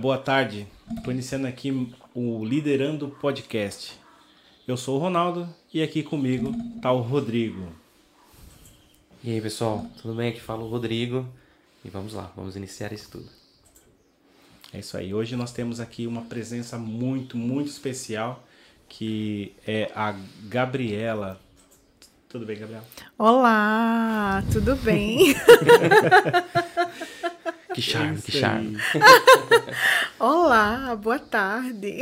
Boa tarde. Estou iniciando aqui o Liderando Podcast. Eu sou o Ronaldo e aqui comigo tá o Rodrigo. E aí pessoal, tudo bem? Aqui fala o Rodrigo e vamos lá, vamos iniciar isso tudo. É isso aí. Hoje nós temos aqui uma presença muito, muito especial que é a Gabriela. Tudo bem, Gabriela? Olá, tudo bem? Que charme, É que charme. Olá, boa tarde.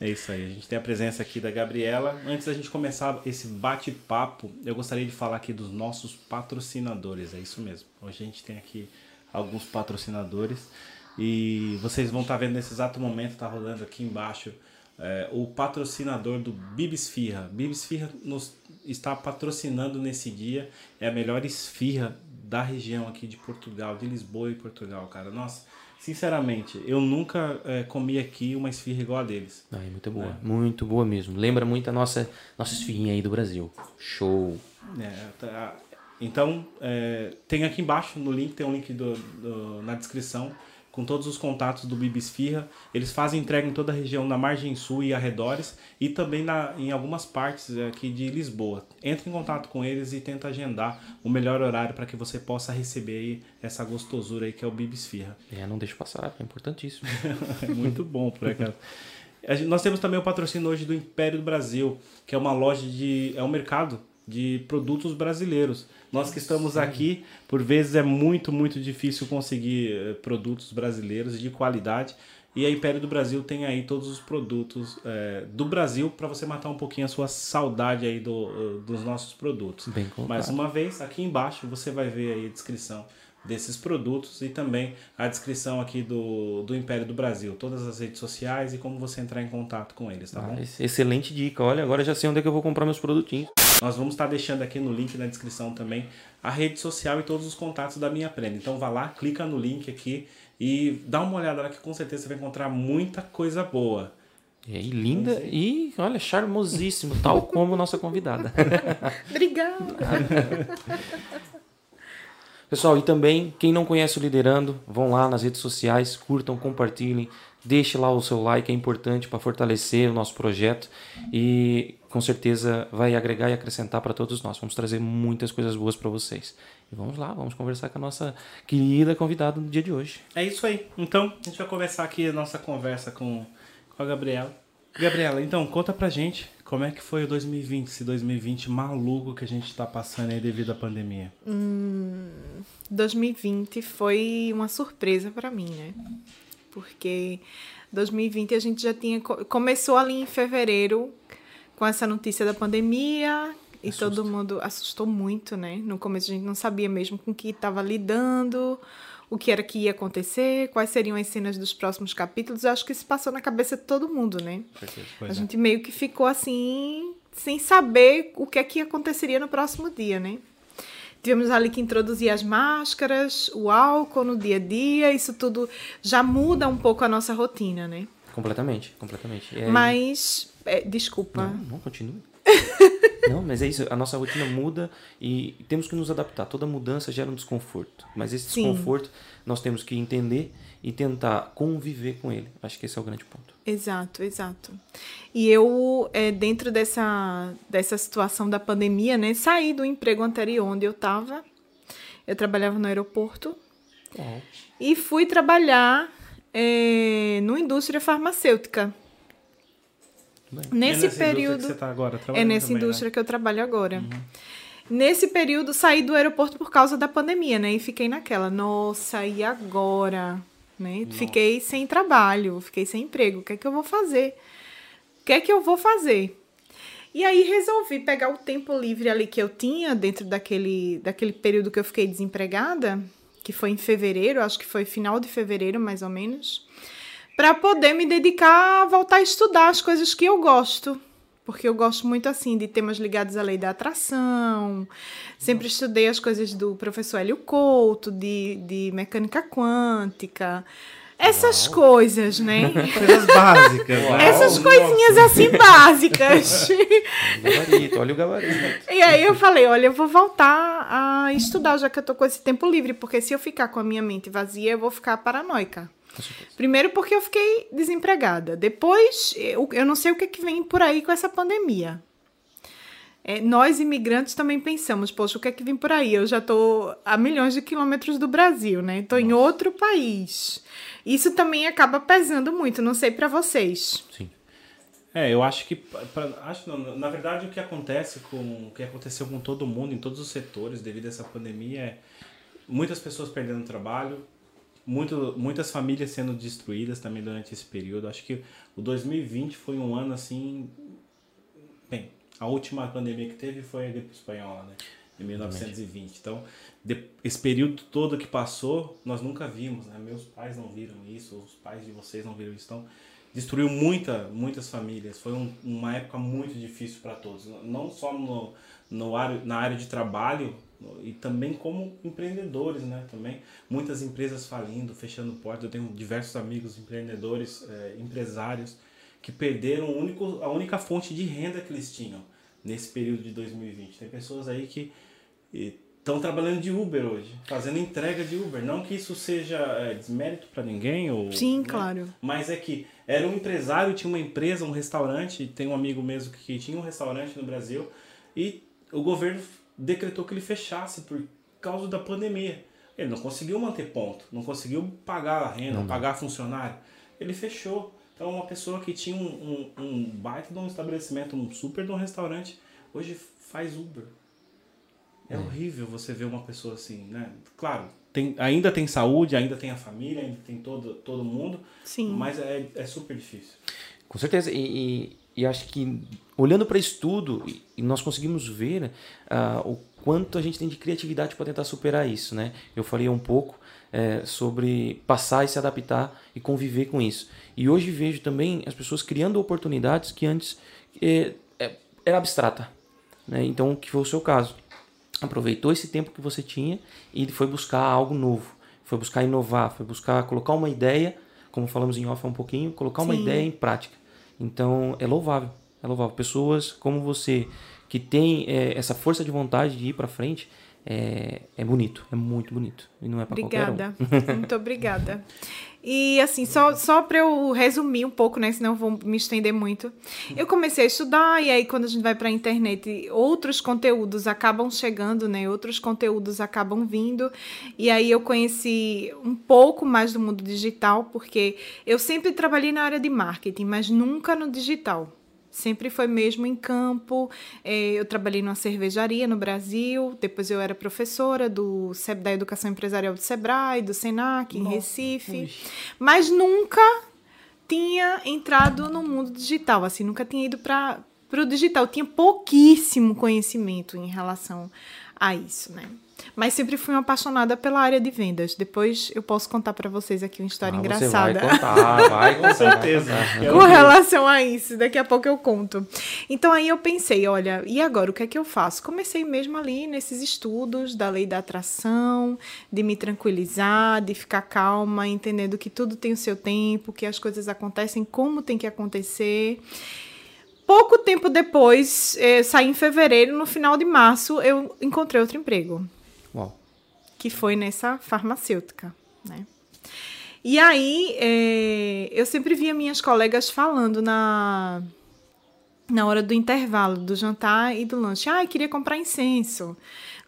É isso aí. A gente tem a presença aqui da Gabriela. Antes da gente começar esse bate-papo, eu gostaria de falar aqui dos nossos patrocinadores. É isso mesmo. Hoje a gente tem aqui alguns patrocinadores e vocês vão estar vendo nesse exato momento, tá rolando aqui embaixo é, o patrocinador do Bibisfirra. Bibisfirra nos está patrocinando nesse dia. É a melhor esfirra da região aqui de Portugal, de Lisboa e Portugal, cara. Nossa, sinceramente, eu nunca é, comi aqui uma esfirra igual a deles. Não, é muito boa, muito boa mesmo. Lembra muito a nossa, nossa esfirrinha aí do Brasil. Show. É, tá- então, é, tem aqui embaixo no link, tem um link do, do- na descrição com todos os contatos do Bibisfirra. Eles fazem entrega em toda a região na margem sul e arredores e também na, em algumas partes aqui de Lisboa. Entre em contato com eles e tenta agendar o melhor horário para que você possa receber aí essa gostosura aí que é o Bibisfirra. É, não deixa passar, é importantíssimo. É muito bom, por acaso. Nós temos também o patrocínio hoje do Império do Brasil, que é uma loja de. é um mercado de produtos brasileiros. Nós que estamos aqui, por vezes é muito, muito difícil conseguir eh, produtos brasileiros de qualidade. E a Império do Brasil tem aí todos os produtos eh, do Brasil para você matar um pouquinho a sua saudade aí do, eh, dos nossos produtos. Bem colocado. Mais uma vez, aqui embaixo você vai ver aí a descrição desses produtos e também a descrição aqui do, do Império do Brasil, todas as redes sociais e como você entrar em contato com eles, tá bom? Ah, ex- excelente dica. Olha, agora eu já sei onde é que eu vou comprar meus produtinhos. Nós vamos estar deixando aqui no link na descrição também a rede social e todos os contatos da Minha Prenda. Então vá lá, clica no link aqui e dá uma olhada lá que com certeza você vai encontrar muita coisa boa. E aí, linda e, olha, charmosíssimo, tal como nossa convidada. Obrigada. Pessoal, e também, quem não conhece o Liderando, vão lá nas redes sociais, curtam, compartilhem, deixe lá o seu like, é importante para fortalecer o nosso projeto e com certeza vai agregar e acrescentar para todos nós. Vamos trazer muitas coisas boas para vocês. E vamos lá, vamos conversar com a nossa querida convidada no dia de hoje. É isso aí. Então, a gente vai começar aqui a nossa conversa com, com a Gabriela. Gabriela, então, conta pra gente como é que foi o 2020, esse 2020 maluco que a gente tá passando aí devido à pandemia. 2020 foi uma surpresa para mim, né? Porque 2020 a gente já tinha co- começou ali em fevereiro com essa notícia da pandemia e Assusta. todo mundo assustou muito, né? No começo a gente não sabia mesmo com o que estava lidando, o que era que ia acontecer, quais seriam as cenas dos próximos capítulos. Eu acho que isso passou na cabeça de todo mundo, né? Pois a é. gente meio que ficou assim, sem saber o que é que aconteceria no próximo dia, né? Tivemos ali que introduzir as máscaras, o álcool no dia a dia, isso tudo já muda um pouco a nossa rotina, né? Completamente, completamente. Aí- Mas, é, desculpa. Não, não, continue. não, mas é isso, a nossa rotina muda e temos que nos adaptar. Toda mudança gera um desconforto. Mas esse Sim. desconforto nós temos que entender e tentar conviver com ele. Acho que esse é o grande ponto. Exato, exato. E eu, é, dentro dessa, dessa situação da pandemia, né, saí do emprego anterior onde eu estava. Eu trabalhava no aeroporto e fui trabalhar é, numa indústria farmacêutica. Bem. É Nesse indústria período. que você tá agora É nessa também, né? indústria que eu trabalho agora. Nesse período, saí do aeroporto por causa da pandemia, né? E fiquei naquela, nossa, e agora? Né? Fiquei sem trabalho, fiquei sem emprego. O que é que eu vou fazer? O que é que eu vou fazer? E aí resolvi pegar o tempo livre ali que eu tinha dentro daquele, daquele período que eu fiquei desempregada, que foi em fevereiro, acho que foi final de fevereiro, mais ou menos, para poder me dedicar a voltar a estudar as coisas que eu gosto. Porque eu gosto muito assim de temas ligados à lei da atração. Sempre estudei as coisas do professor Hélio Couto, de, de mecânica quântica. Essas Uau. coisas, né? Coisas básicas, né? Essas coisinhas assim básicas. gabarito, olha o gabarito. E aí eu falei, olha, eu vou voltar a estudar, já que eu tô com esse tempo livre, porque se eu ficar com a minha mente vazia, eu vou ficar paranoica. Primeiro porque eu fiquei desempregada. Depois, eu, eu não sei o que, que vem por aí com essa pandemia. É, nós, imigrantes, também pensamos, poxa, o que é que vem por aí? Eu já estou a milhões de quilômetros do Brasil, né? Estou em outro país. Isso também acaba pesando muito, não sei para vocês. Sim. É, eu acho que pra, acho não, na verdade o que acontece com o que aconteceu com todo mundo em todos os setores devido a essa pandemia é muitas pessoas perdendo trabalho, muito, muitas famílias sendo destruídas também durante esse período. Acho que o 2020 foi um ano assim, bem, a última pandemia que teve foi a gripe espanhola, né? Em 1920. Então, de, esse período todo que passou, nós nunca vimos, né? Meus pais não viram isso, os pais de vocês não viram isso. Então, destruiu muita, muitas famílias. Foi um, uma época muito difícil para todos. Não só no, no na área de trabalho, e também como empreendedores, né? Também muitas empresas falindo, fechando portas. Eu tenho diversos amigos empreendedores, é, empresários que perderam o único, a única fonte de renda que eles tinham nesse período de 2020. Tem pessoas aí que estão trabalhando de Uber hoje, fazendo entrega de Uber. Não que isso seja é, desmérito para ninguém. Ou, Sim, né? claro. Mas é que era um empresário, tinha uma empresa, um restaurante, tem um amigo mesmo que tinha um restaurante no Brasil e o governo decretou que ele fechasse por causa da pandemia. Ele não conseguiu manter ponto, não conseguiu pagar a renda, não, pagar funcionário. Ele fechou. Então, uma pessoa que tinha um, um, um baita de um estabelecimento, um super de um restaurante, hoje faz Uber. É, é, horrível você ver uma pessoa assim, né? Claro, tem, ainda tem saúde, ainda tem a família, ainda tem todo, todo mundo, Sim. mas é, é super difícil. Com certeza. E, e, e acho que olhando para isso tudo, nós conseguimos ver uh, o quanto a gente tem de criatividade para tentar superar isso. Né? Eu falei um pouco é, sobre passar e se adaptar e conviver com isso. E hoje vejo também as pessoas criando oportunidades que antes é, é, era abstrata. Né? Então, que foi o seu caso. Aproveitou esse tempo que você tinha e foi buscar algo novo. Foi buscar inovar, foi buscar colocar uma ideia, como falamos em off um pouquinho, colocar uma Sim. ideia em prática. Então é louvável, é louvável. Pessoas como você que tem é, essa força de vontade de ir para frente é, é bonito, é muito bonito e não é para qualquer um. muito obrigada. E assim, só, só para eu resumir um pouco, né? Senão eu vou me estender muito. Eu comecei a estudar, e aí quando a gente vai para a internet, outros conteúdos acabam chegando, né? Outros conteúdos acabam vindo. E aí eu conheci um pouco mais do mundo digital, porque eu sempre trabalhei na área de marketing, mas nunca no digital. Sempre foi mesmo em campo. É, eu trabalhei numa cervejaria no Brasil, depois eu era professora do, da Educação Empresarial do Sebrae, do Senac, em Nossa, Recife. Ui. Mas nunca tinha entrado no mundo digital, assim, nunca tinha ido para o digital. Eu tinha pouquíssimo conhecimento em relação a isso, né? Mas sempre fui uma apaixonada pela área de vendas. Depois eu posso contar para vocês aqui uma história ah, engraçada. vai contar, vai com certeza. com relação a isso, daqui a pouco eu conto. Então aí eu pensei, olha, e agora o que é que eu faço? Comecei mesmo ali nesses estudos da lei da atração, de me tranquilizar, de ficar calma, entendendo que tudo tem o seu tempo, que as coisas acontecem como tem que acontecer. Pouco tempo depois, eh, saí em fevereiro, no final de março, eu encontrei outro emprego. Uau. Que foi nessa farmacêutica, né? E aí, eh, eu sempre via minhas colegas falando na, na hora do intervalo, do jantar e do lanche. Ah, queria comprar incenso.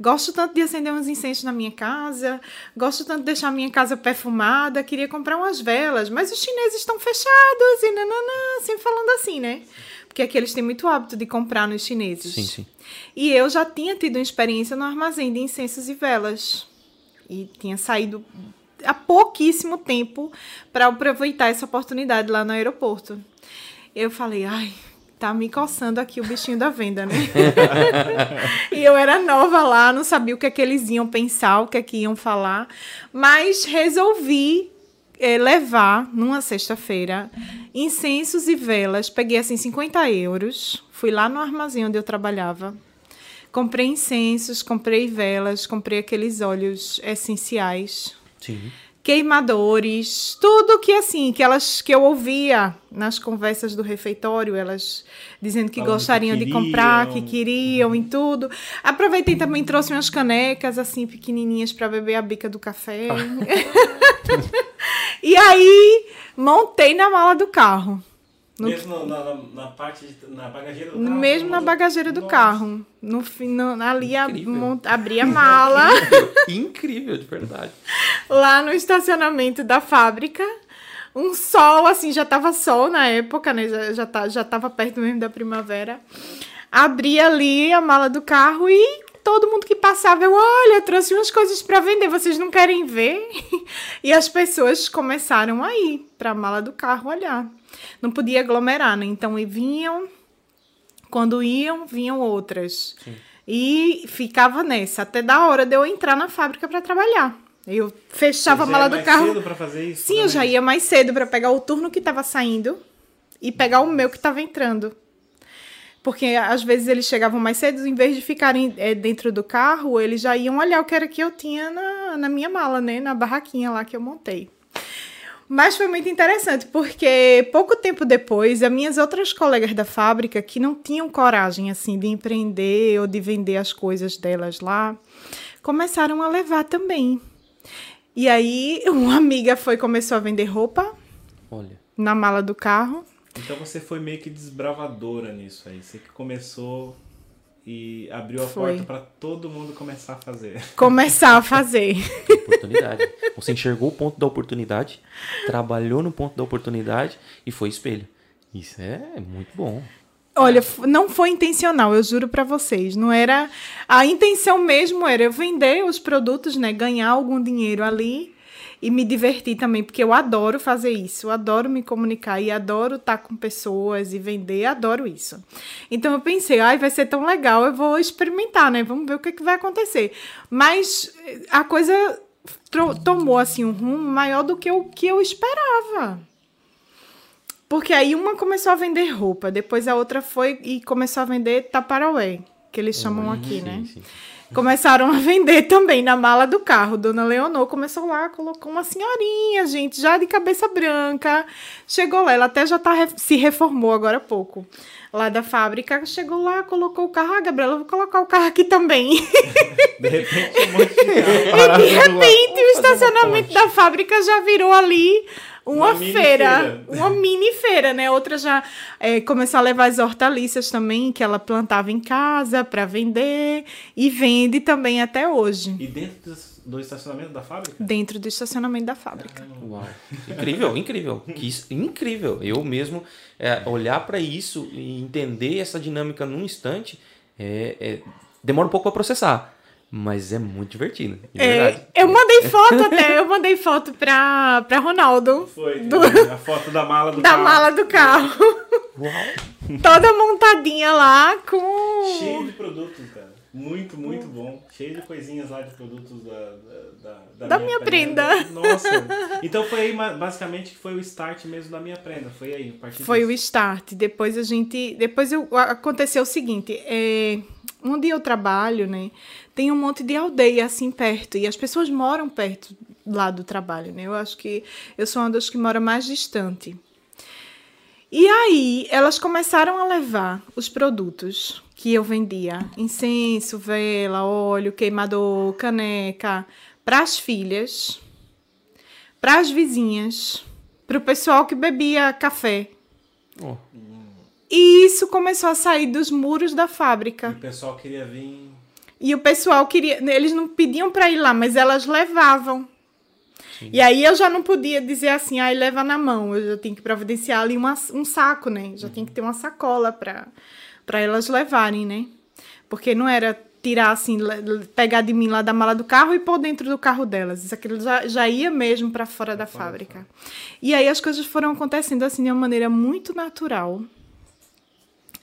Gosto tanto de acender uns incensos na minha casa, gosto tanto de deixar minha casa perfumada, queria comprar umas velas, mas os chineses estão fechados e nananã, sempre falando assim, né? Porque aqui eles têm muito hábito de comprar nos chineses. Sim, sim. E eu já tinha tido uma experiência no armazém de incensos e velas. E tinha saído há pouquíssimo tempo para aproveitar essa oportunidade lá no aeroporto. Eu falei, ai, tá me coçando aqui o bichinho da venda, né? e eu era nova lá, não sabia o que é que eles iam pensar, o que é que iam falar, mas resolvi é, levar numa sexta-feira incensos e velas. Peguei assim 50 euros. Fui lá no armazém onde eu trabalhava. Comprei incensos, comprei velas, comprei aqueles óleos essenciais. Sim. queimadores, tudo que assim, que elas que eu ouvia nas conversas do refeitório, elas dizendo que Falando gostariam que de comprar, que queriam. queriam e tudo. Aproveitei também trouxe umas canecas assim pequenininhas para beber a bica do café. e aí montei na mala do carro. No- Mesmo na, na, na parte, de, na bagageira do carro? mesmo na bagageira do carro. No, no, ali a, Incrível. mont- abri a mala Incrível, de verdade. lá no estacionamento da fábrica. Um sol, assim, já tava sol na época, né? Já, já, tá, já tava perto mesmo da primavera. Abri ali a mala do carro e todo mundo que passava, eu, olha, trouxe umas coisas para vender, vocês não querem ver? E as pessoas começaram a ir para a mala do carro olhar. Não podia aglomerar, né? Então e vinham, quando iam, vinham outras. E ficava nessa, até da hora de eu entrar na fábrica para trabalhar. Eu fechava a mala do mais carro. cedo pra fazer isso? Sim, eu já também? ia mais cedo para pegar o turno que estava saindo e pegar o meu que estava entrando. Porque às vezes eles chegavam mais cedo, em vez de ficarem eh, dentro do carro, eles já iam olhar o que era que eu tinha na, na minha mala, né? Na barraquinha lá que eu montei. Mas foi muito interessante, porque pouco tempo depois, as minhas outras colegas da fábrica, que não tinham coragem, assim, de empreender ou de vender as coisas delas lá, começaram a levar também. E aí, uma amiga foi começou a vender roupa Olha. na mala do carro. Então você foi meio que desbravadora nisso aí. Você que começou e abriu a Foi. porta pra todo mundo começar a fazer. Começar a fazer. Oportunidade. Você enxergou o ponto da oportunidade, trabalhou no ponto da oportunidade e foi espelho. Isso é muito bom. Olha, não foi intencional, eu juro pra vocês. Não era. A intenção mesmo era eu vender os produtos, né? Ganhar algum dinheiro ali e me divertir também, porque eu adoro fazer isso. Eu adoro me comunicar e adoro estar com pessoas e vender, adoro isso. Então eu pensei, ai, vai ser tão legal, eu vou experimentar, né? Vamos ver o que, que vai acontecer. Mas eh, a coisa tomou assim um rumo maior do que o que eu esperava. Porque aí uma começou a vender roupa, depois a outra foi e começou a vender taparoé, que eles chamam aqui, Sim, né? sim. Começaram a vender também na mala do carro. Dona Leonor começou lá, colocou uma senhorinha, gente, já de cabeça branca. Chegou lá, ela até já tá, se reformou agora há pouco. Lá da fábrica, chegou lá, colocou o carro. Ah, Gabriela, eu vou colocar o carro aqui também. De repente, um monte de carro parado De repente, o estacionamento da fábrica já virou ali uma, Uma feira, feira. uma mini feira, né? Outra já é, começou a levar as hortaliças também, que ela plantava em casa para vender e vende também até hoje, E dentro do- do estacionamento da fábrica? dentro do estacionamento da fábrica. Uau. Incrível, incrível. Que isso- incrível. Eu mesmo é, olhar para isso e entender essa dinâmica num instante é, é- demora um pouco para processar, mas é muito divertido. É, verdade. eu mandei foto até, eu mandei foto pra, pra Ronaldo. Foi. Do- A foto da mala do da carro. mala do carro. Uau. Toda montadinha lá com. Cheio de produtos, cara. Muito, muito bom. Cheio de coisinhas lá de produtos da, da, da, Da minha prenda. Nossa. Então foi aí basicamente que foi o start mesmo da minha prenda. Foi aí, a partir Foi o disso. start. Depois a gente. Depois eu, aconteceu o seguinte: é, onde eu trabalho, né? Tem um monte de aldeia assim perto. E as pessoas moram perto lá do trabalho, né? Eu acho que eu sou uma das que mora mais distante. E aí, elas começaram a levar os produtos que eu vendia: incenso, vela, óleo, queimador, caneca, para as filhas, para as vizinhas, para o pessoal que bebia café. Oh, E isso começou a sair dos muros da E fábrica. o pessoal queria vir. E o pessoal queria. Eles não pediam para ir lá, mas elas levavam. E aí eu já não podia dizer assim, ai, leva na mão. Eu já tenho que providenciar ali uma, um saco, né? Já tem que ter uma sacola para elas levarem, né? Porque não era tirar assim, pegar de mim lá da mala do carro e pôr dentro do carro delas. Isso aquilo já, já ia mesmo para fora da fábrica. E aí as coisas foram acontecendo assim de uma maneira muito natural.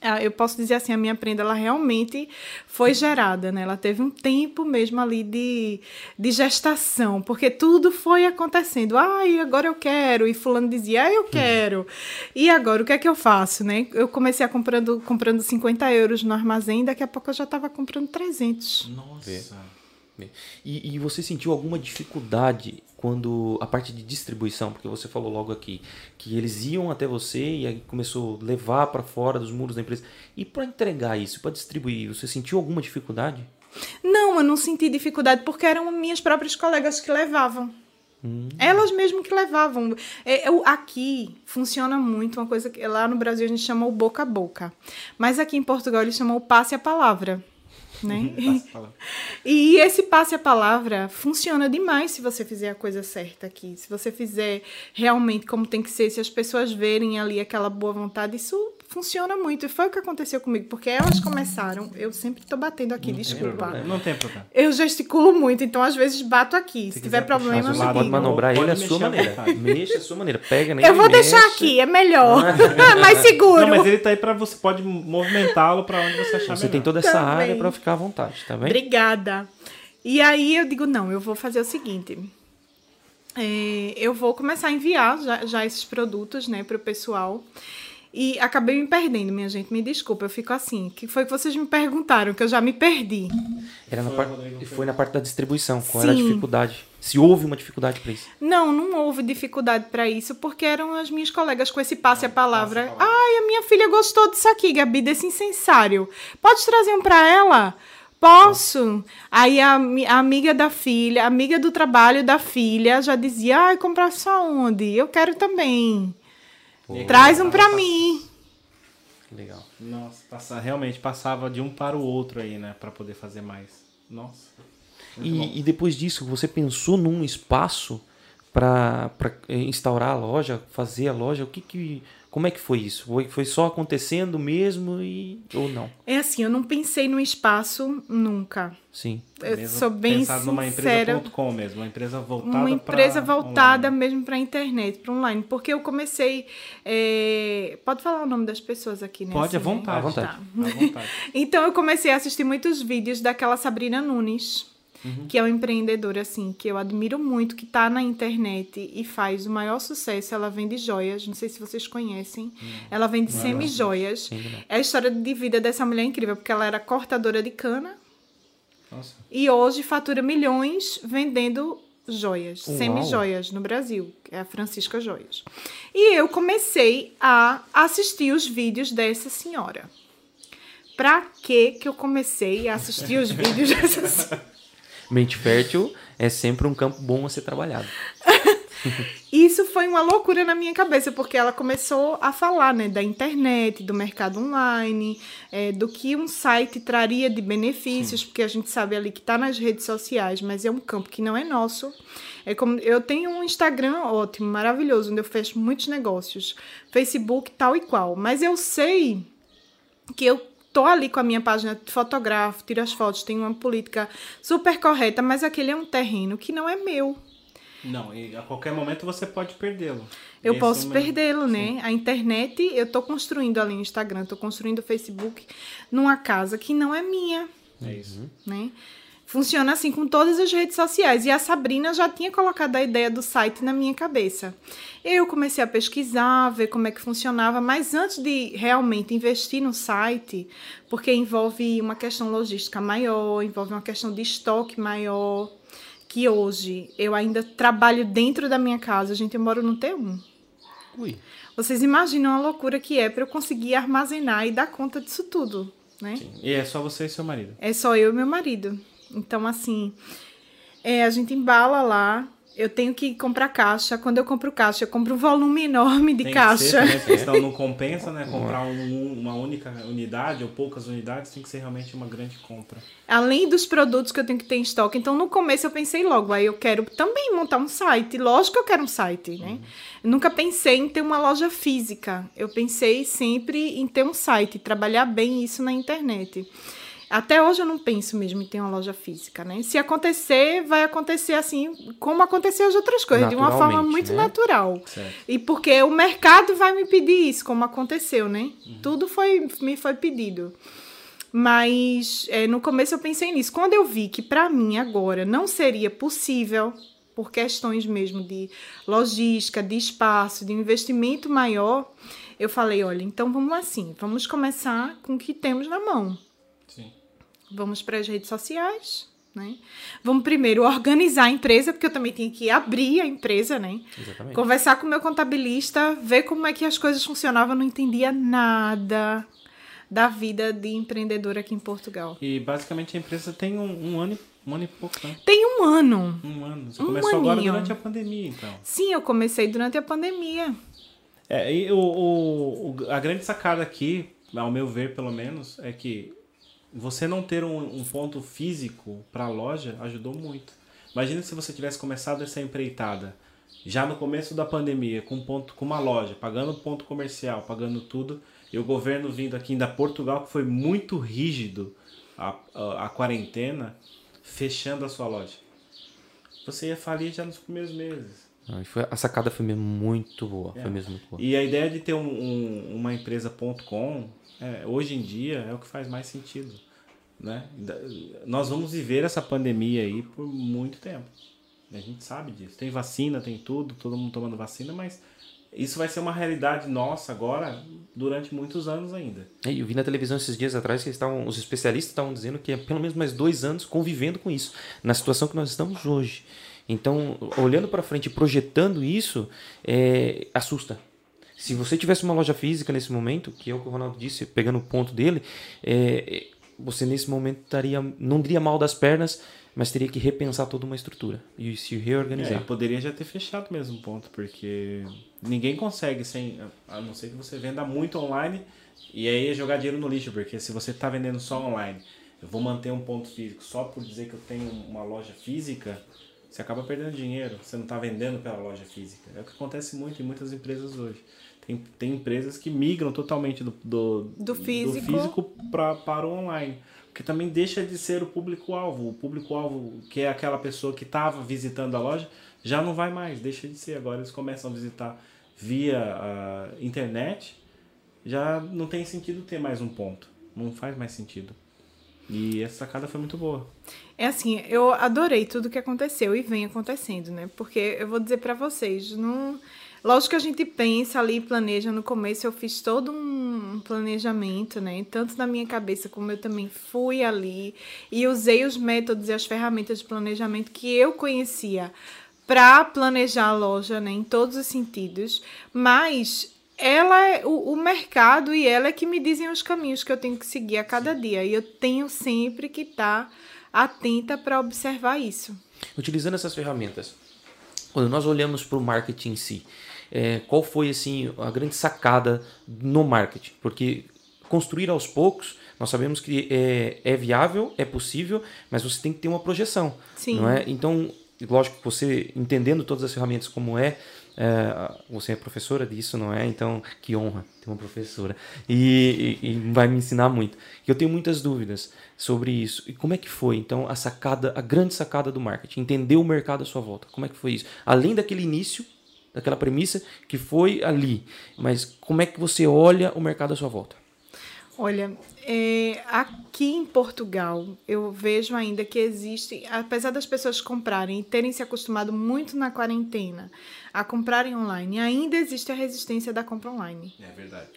Ah, Eu posso dizer assim, a minha prenda, ela realmente foi gerada, né? Ela teve um tempo mesmo ali de, de gestação, porque tudo foi acontecendo. Ai, agora eu quero. E fulano dizia, ah, eu quero. E agora, o que é que eu faço, né? Eu comecei a comprando, comprando 50 euros no armazém, daqui a pouco eu já estava comprando 300. Nossa. E, e, você sentiu alguma dificuldade quando a parte de distribuição, porque você falou logo aqui que eles iam até você e aí começou a levar para fora dos muros da empresa. E para entregar isso, para distribuir, você sentiu alguma dificuldade? Não, eu não senti dificuldade porque eram minhas próprias colegas que levavam. Hum. Elas mesmo que levavam. É, eu, aqui funciona muito uma coisa que lá no Brasil a gente chama o boca a boca. Mas aqui em Portugal eles chamam o passe a palavra. Né? e esse passe a palavra funciona demais se você fizer a coisa certa aqui. Se você fizer realmente como tem que ser, se as pessoas verem ali aquela boa vontade, isso funciona muito. E foi o que aconteceu comigo, porque elas começaram. Eu sempre tô batendo aqui, não desculpa. Tem não tem problema. Eu gesticulo muito, então às vezes bato aqui. Se, Se tiver problema, me Pode manobrar ele a sua maneira. Mexa a sua maneira. Pega nele. Eu vou deixar mexe. aqui, é melhor. Mais seguro. Não, mas ele tá aí para você pode movimentá-lo para onde você achar Você melhor. tem toda essa Também. área para ficar à vontade, tá bem? Obrigada. E aí eu digo, não, eu vou fazer o seguinte. É, eu vou começar a enviar já, já esses produtos né, para o pessoal. E acabei me perdendo, minha gente. Me desculpa, eu fico assim. O que foi que vocês me perguntaram? Que eu já me perdi. Era na parte, foi na parte da distribuição. Qual Sim. era a dificuldade? Se houve uma dificuldade para isso? Não, não houve dificuldade para isso, porque eram as minhas colegas com esse passe a palavra. Ai, a minha filha gostou disso aqui, Gabi, desse incensário. Pode trazer um para ela? Posso. Aí a, a, amiga da filha, a amiga do trabalho da filha já dizia: ai, comprar só onde? Eu quero também. Pô, Traz um para mim. Legal. Nossa, passa, realmente passava de um para o outro aí, né? para poder fazer mais. Nossa. E, e, depois disso, você pensou num espaço para instaurar a loja, fazer a loja? O que que como é que foi isso? Foi, foi só acontecendo mesmo e ou não? É assim, eu não pensei no espaço nunca. Sim. Eu mesmo sou bem sincera. numa empresa.com mesmo, uma empresa voltada Uma empresa voltada online. mesmo para a internet, para online, porque eu comecei. É... Pode falar o nome das pessoas aqui, né? Pode, à vontade. À vontade. Tá. À vontade. então eu comecei a assistir muitos vídeos daquela Sabrina Nunes uhum. que é uma empreendedora assim, que eu admiro muito, que está na internet e faz o maior sucesso. Ela vende joias, não sei se vocês conhecem. Uhum. Ela vende semi-joias. É a história de vida dessa mulher incrível, porque ela era cortadora de cana. Nossa. E hoje fatura milhões vendendo joias, semi-joias no Brasil, que é a Francisca Joias. E eu comecei a assistir os vídeos dessa senhora. Pra que que eu comecei a assistir os vídeos dessa senhora? Mente fértil é sempre um campo bom a ser trabalhado. Isso foi uma loucura na minha cabeça, porque ela começou a falar né, da internet, do mercado online, é, do que um site traria de benefícios, Sim. porque a gente sabe ali que está nas redes sociais, mas é um campo que não é nosso. É como eu tenho um Instagram ótimo, maravilhoso, onde eu fecho muitos negócios, Facebook tal e qual, mas eu sei que eu tô ali com a minha página, fotografo, tiro as fotos, tenho uma política super correta, mas aquele é um terreno que não é meu. Não, e a qualquer momento você pode perdê-lo. Eu Esse posso é perdê-lo, né? A internet, eu tô construindo ali no Instagram, tô construindo o Facebook numa casa que não é minha. É isso. Né? Funciona assim com todas as redes sociais. E a Sabrina já tinha colocado a ideia do site na minha cabeça. Eu comecei a pesquisar, ver como é que funcionava, mas antes de realmente investir no site, porque envolve uma questão logística maior, envolve uma questão de estoque maior, que hoje eu ainda trabalho dentro da minha casa. Gente, eu moro no T1. Ui. Vocês imaginam a loucura que é para eu conseguir armazenar e dar conta disso tudo, né? Sim. E é só você e seu marido? É só eu e meu marido. Então, assim, é, a gente embala lá. Eu tenho que comprar caixa. Quando eu compro caixa, eu compro um volume enorme de tem caixa. Que ser, né? não compensa, né? Comprar um, uma única unidade ou poucas unidades tem que ser realmente uma grande compra. Além dos produtos que eu tenho que ter em estoque. Então, no começo eu pensei logo, aí eu quero também montar um site. Lógico que eu quero um site, né? Uhum. Nunca pensei em ter uma loja física. Eu pensei sempre em ter um site, trabalhar bem isso na internet. Até hoje eu não penso mesmo em ter uma loja física, né? Se acontecer, vai acontecer assim, como aconteceu as outras coisas, de uma forma muito né? natural. Certo. E porque o mercado vai me pedir isso, como aconteceu, né? Uhum. Tudo foi, me foi pedido. Mas é, no começo eu pensei nisso. Quando eu vi que para mim agora não seria possível, por questões mesmo de logística, de espaço, de investimento maior, eu falei: olha, então vamos assim, vamos começar com o que temos na mão. Vamos para as redes sociais, Né? Vamos primeiro organizar a empresa, porque eu também tinha que abrir a empresa, né? Exatamente. Conversar com o meu contabilista, ver como é que as coisas funcionavam, eu não entendia nada da vida de empreendedor aqui em Portugal. E basicamente a empresa tem um, um ano, um ano e pouco, né? Tem um ano. Um ano. Você Um começou agora aninho. durante a pandemia, então. Sim, eu comecei durante a pandemia. É, e o, o, o- a grande sacada aqui, ao meu ver pelo menos, é que você não ter um, um ponto físico para a loja ajudou muito. Imagina se você tivesse começado essa empreitada já no começo da pandemia, com ponto, com uma loja, pagando ponto comercial, pagando tudo, e o governo vindo aqui ainda Portugal, que foi muito rígido a, a, a quarentena, fechando a sua loja. Você ia falir já nos primeiros meses. Ah, foi- a sacada foi mesmo muito boa. É. Foi mesmo boa. E a ideia de ter um, um- uma empresa .com, é, hoje em dia, é o que faz mais sentido. Né? Nós vamos viver essa pandemia aí por muito tempo. A gente sabe disso. Tem vacina, tem tudo, todo mundo tomando vacina, mas isso vai ser uma realidade nossa agora durante muitos anos ainda. É, Eu vi na televisão esses dias atrás que estavam, os especialistas estavam dizendo que é pelo menos mais dois anos convivendo com isso, na situação que nós estamos hoje. Então, olhando para frente projetando isso, é, assusta. Se você tivesse uma loja física nesse momento, que é o que o Ronaldo disse, pegando o ponto dele, é, você nesse momento estaria, não diria mal das pernas, mas teria que repensar toda uma estrutura e se É, reorganizar. poderia já ter fechado mesmo o ponto, porque ninguém consegue sem. A não ser que você venda muito online e aí é jogar dinheiro no lixo, porque se você está vendendo só online, eu vou manter um ponto físico só por dizer que eu tenho uma loja física, você acaba perdendo dinheiro, você não está vendendo pela loja física. É o que acontece muito em muitas empresas hoje. Tem, tem empresas que migram totalmente do, do, Do físico. físico pra, para o online. Porque também deixa de ser o público-alvo. O público-alvo, que é aquela pessoa que estava visitando a loja, já não vai mais, deixa de ser. Agora eles começam a visitar via a internet, já não tem sentido ter mais um ponto. Não faz mais sentido. E essa sacada foi muito boa. É assim, eu adorei tudo que aconteceu e vem acontecendo, né? Porque eu vou dizer pra vocês, não... lógico que a gente pensa ali, e planeja. No começo eu fiz todo um planejamento, né? Tanto na minha cabeça como eu também fui ali e usei os métodos e as ferramentas de planejamento que eu conhecia para planejar a loja, né? Em todos os sentidos. Mas ela é o, o mercado e ela é que me dizem os caminhos que eu tenho que seguir a cada dia. E eu tenho sempre que estar atenta para observar isso. Utilizando essas ferramentas, quando nós olhamos para o marketing em si, é, qual foi assim a grande sacada no marketing? Porque construir aos poucos, nós sabemos que é, é viável, é possível, mas você tem que ter uma projeção, Sim. não é? Então, lógico que você entendendo todas as ferramentas como é, é, você é professora disso, não é? Então, que honra ter uma professora e, e- e vai me ensinar muito. Eu tenho muitas dúvidas sobre isso. E como é que foi, então, a sacada, a grande sacada do marketing? Entender o mercado à sua volta. Como é que foi isso? Além daquele início, daquela premissa que foi ali, mas como é que você olha o mercado à sua volta? Olha, é, aqui em Portugal, eu vejo ainda que existe, apesar das pessoas comprarem e terem se acostumado muito na quarentena a comprarem online, ainda existe a resistência da compra online. É verdade.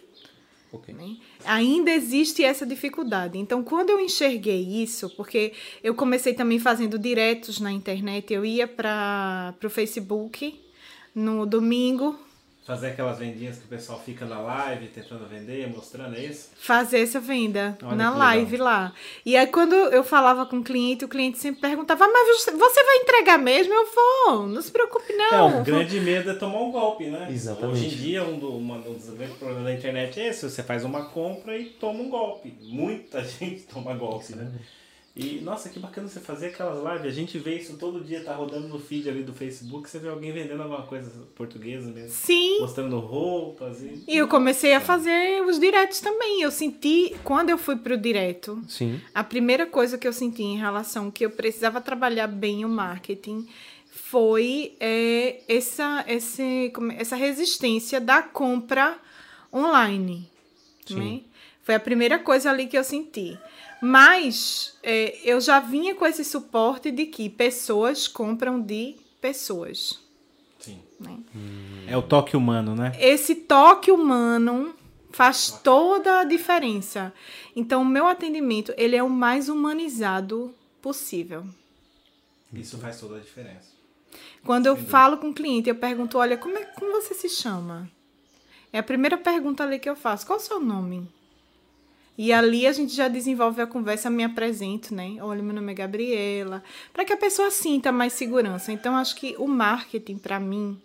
Ok. né? Ainda existe essa dificuldade. Então, quando eu enxerguei isso, porque eu comecei também fazendo diretos na internet, eu ia para o Facebook no domingo Fazer aquelas vendinhas que o pessoal fica na live tentando vender, mostrando é isso. fazer essa venda Olha na live lá. E aí, quando eu falava com o cliente, o cliente sempre perguntava: Mas você- vai entregar mesmo? Eu vou, não se preocupe, não. É, o grande medo é tomar um golpe, né? Exatamente. Hoje em dia, um, do, uma- um dos grandes problemas da internet é esse: você faz uma compra e toma um golpe. Muita gente toma golpe, né? E, nossa, que bacana você fazer aquelas lives. A gente vê isso todo dia, tá rodando no feed ali do Facebook, você vê alguém vendendo alguma coisa portuguesa mesmo. Sim. Mostrando roupas e... E eu comecei a fazer os diretos também. Eu senti, quando eu fui pro direto, Sim. A primeira coisa que eu senti em relação que eu precisava trabalhar bem o marketing foi é, essa, esse, essa resistência da compra online. Né? Foi a primeira coisa ali que eu senti. Mas é, eu já vinha com esse suporte de que pessoas compram de pessoas. Sim. Né? É o toque humano, né? Esse toque humano faz toda a diferença. Então, o meu atendimento, ele é o mais humanizado possível. Isso faz toda a diferença. Quando eu falo com o cliente, eu pergunto, olha, como, é, como você se chama? É a primeira pergunta ali que eu faço. Qual o seu nome? E ali a gente já desenvolve a conversa, me apresento, né? Olha, meu nome é Gabriela, para que a pessoa sinta mais segurança. Então, acho que o marketing, para mim,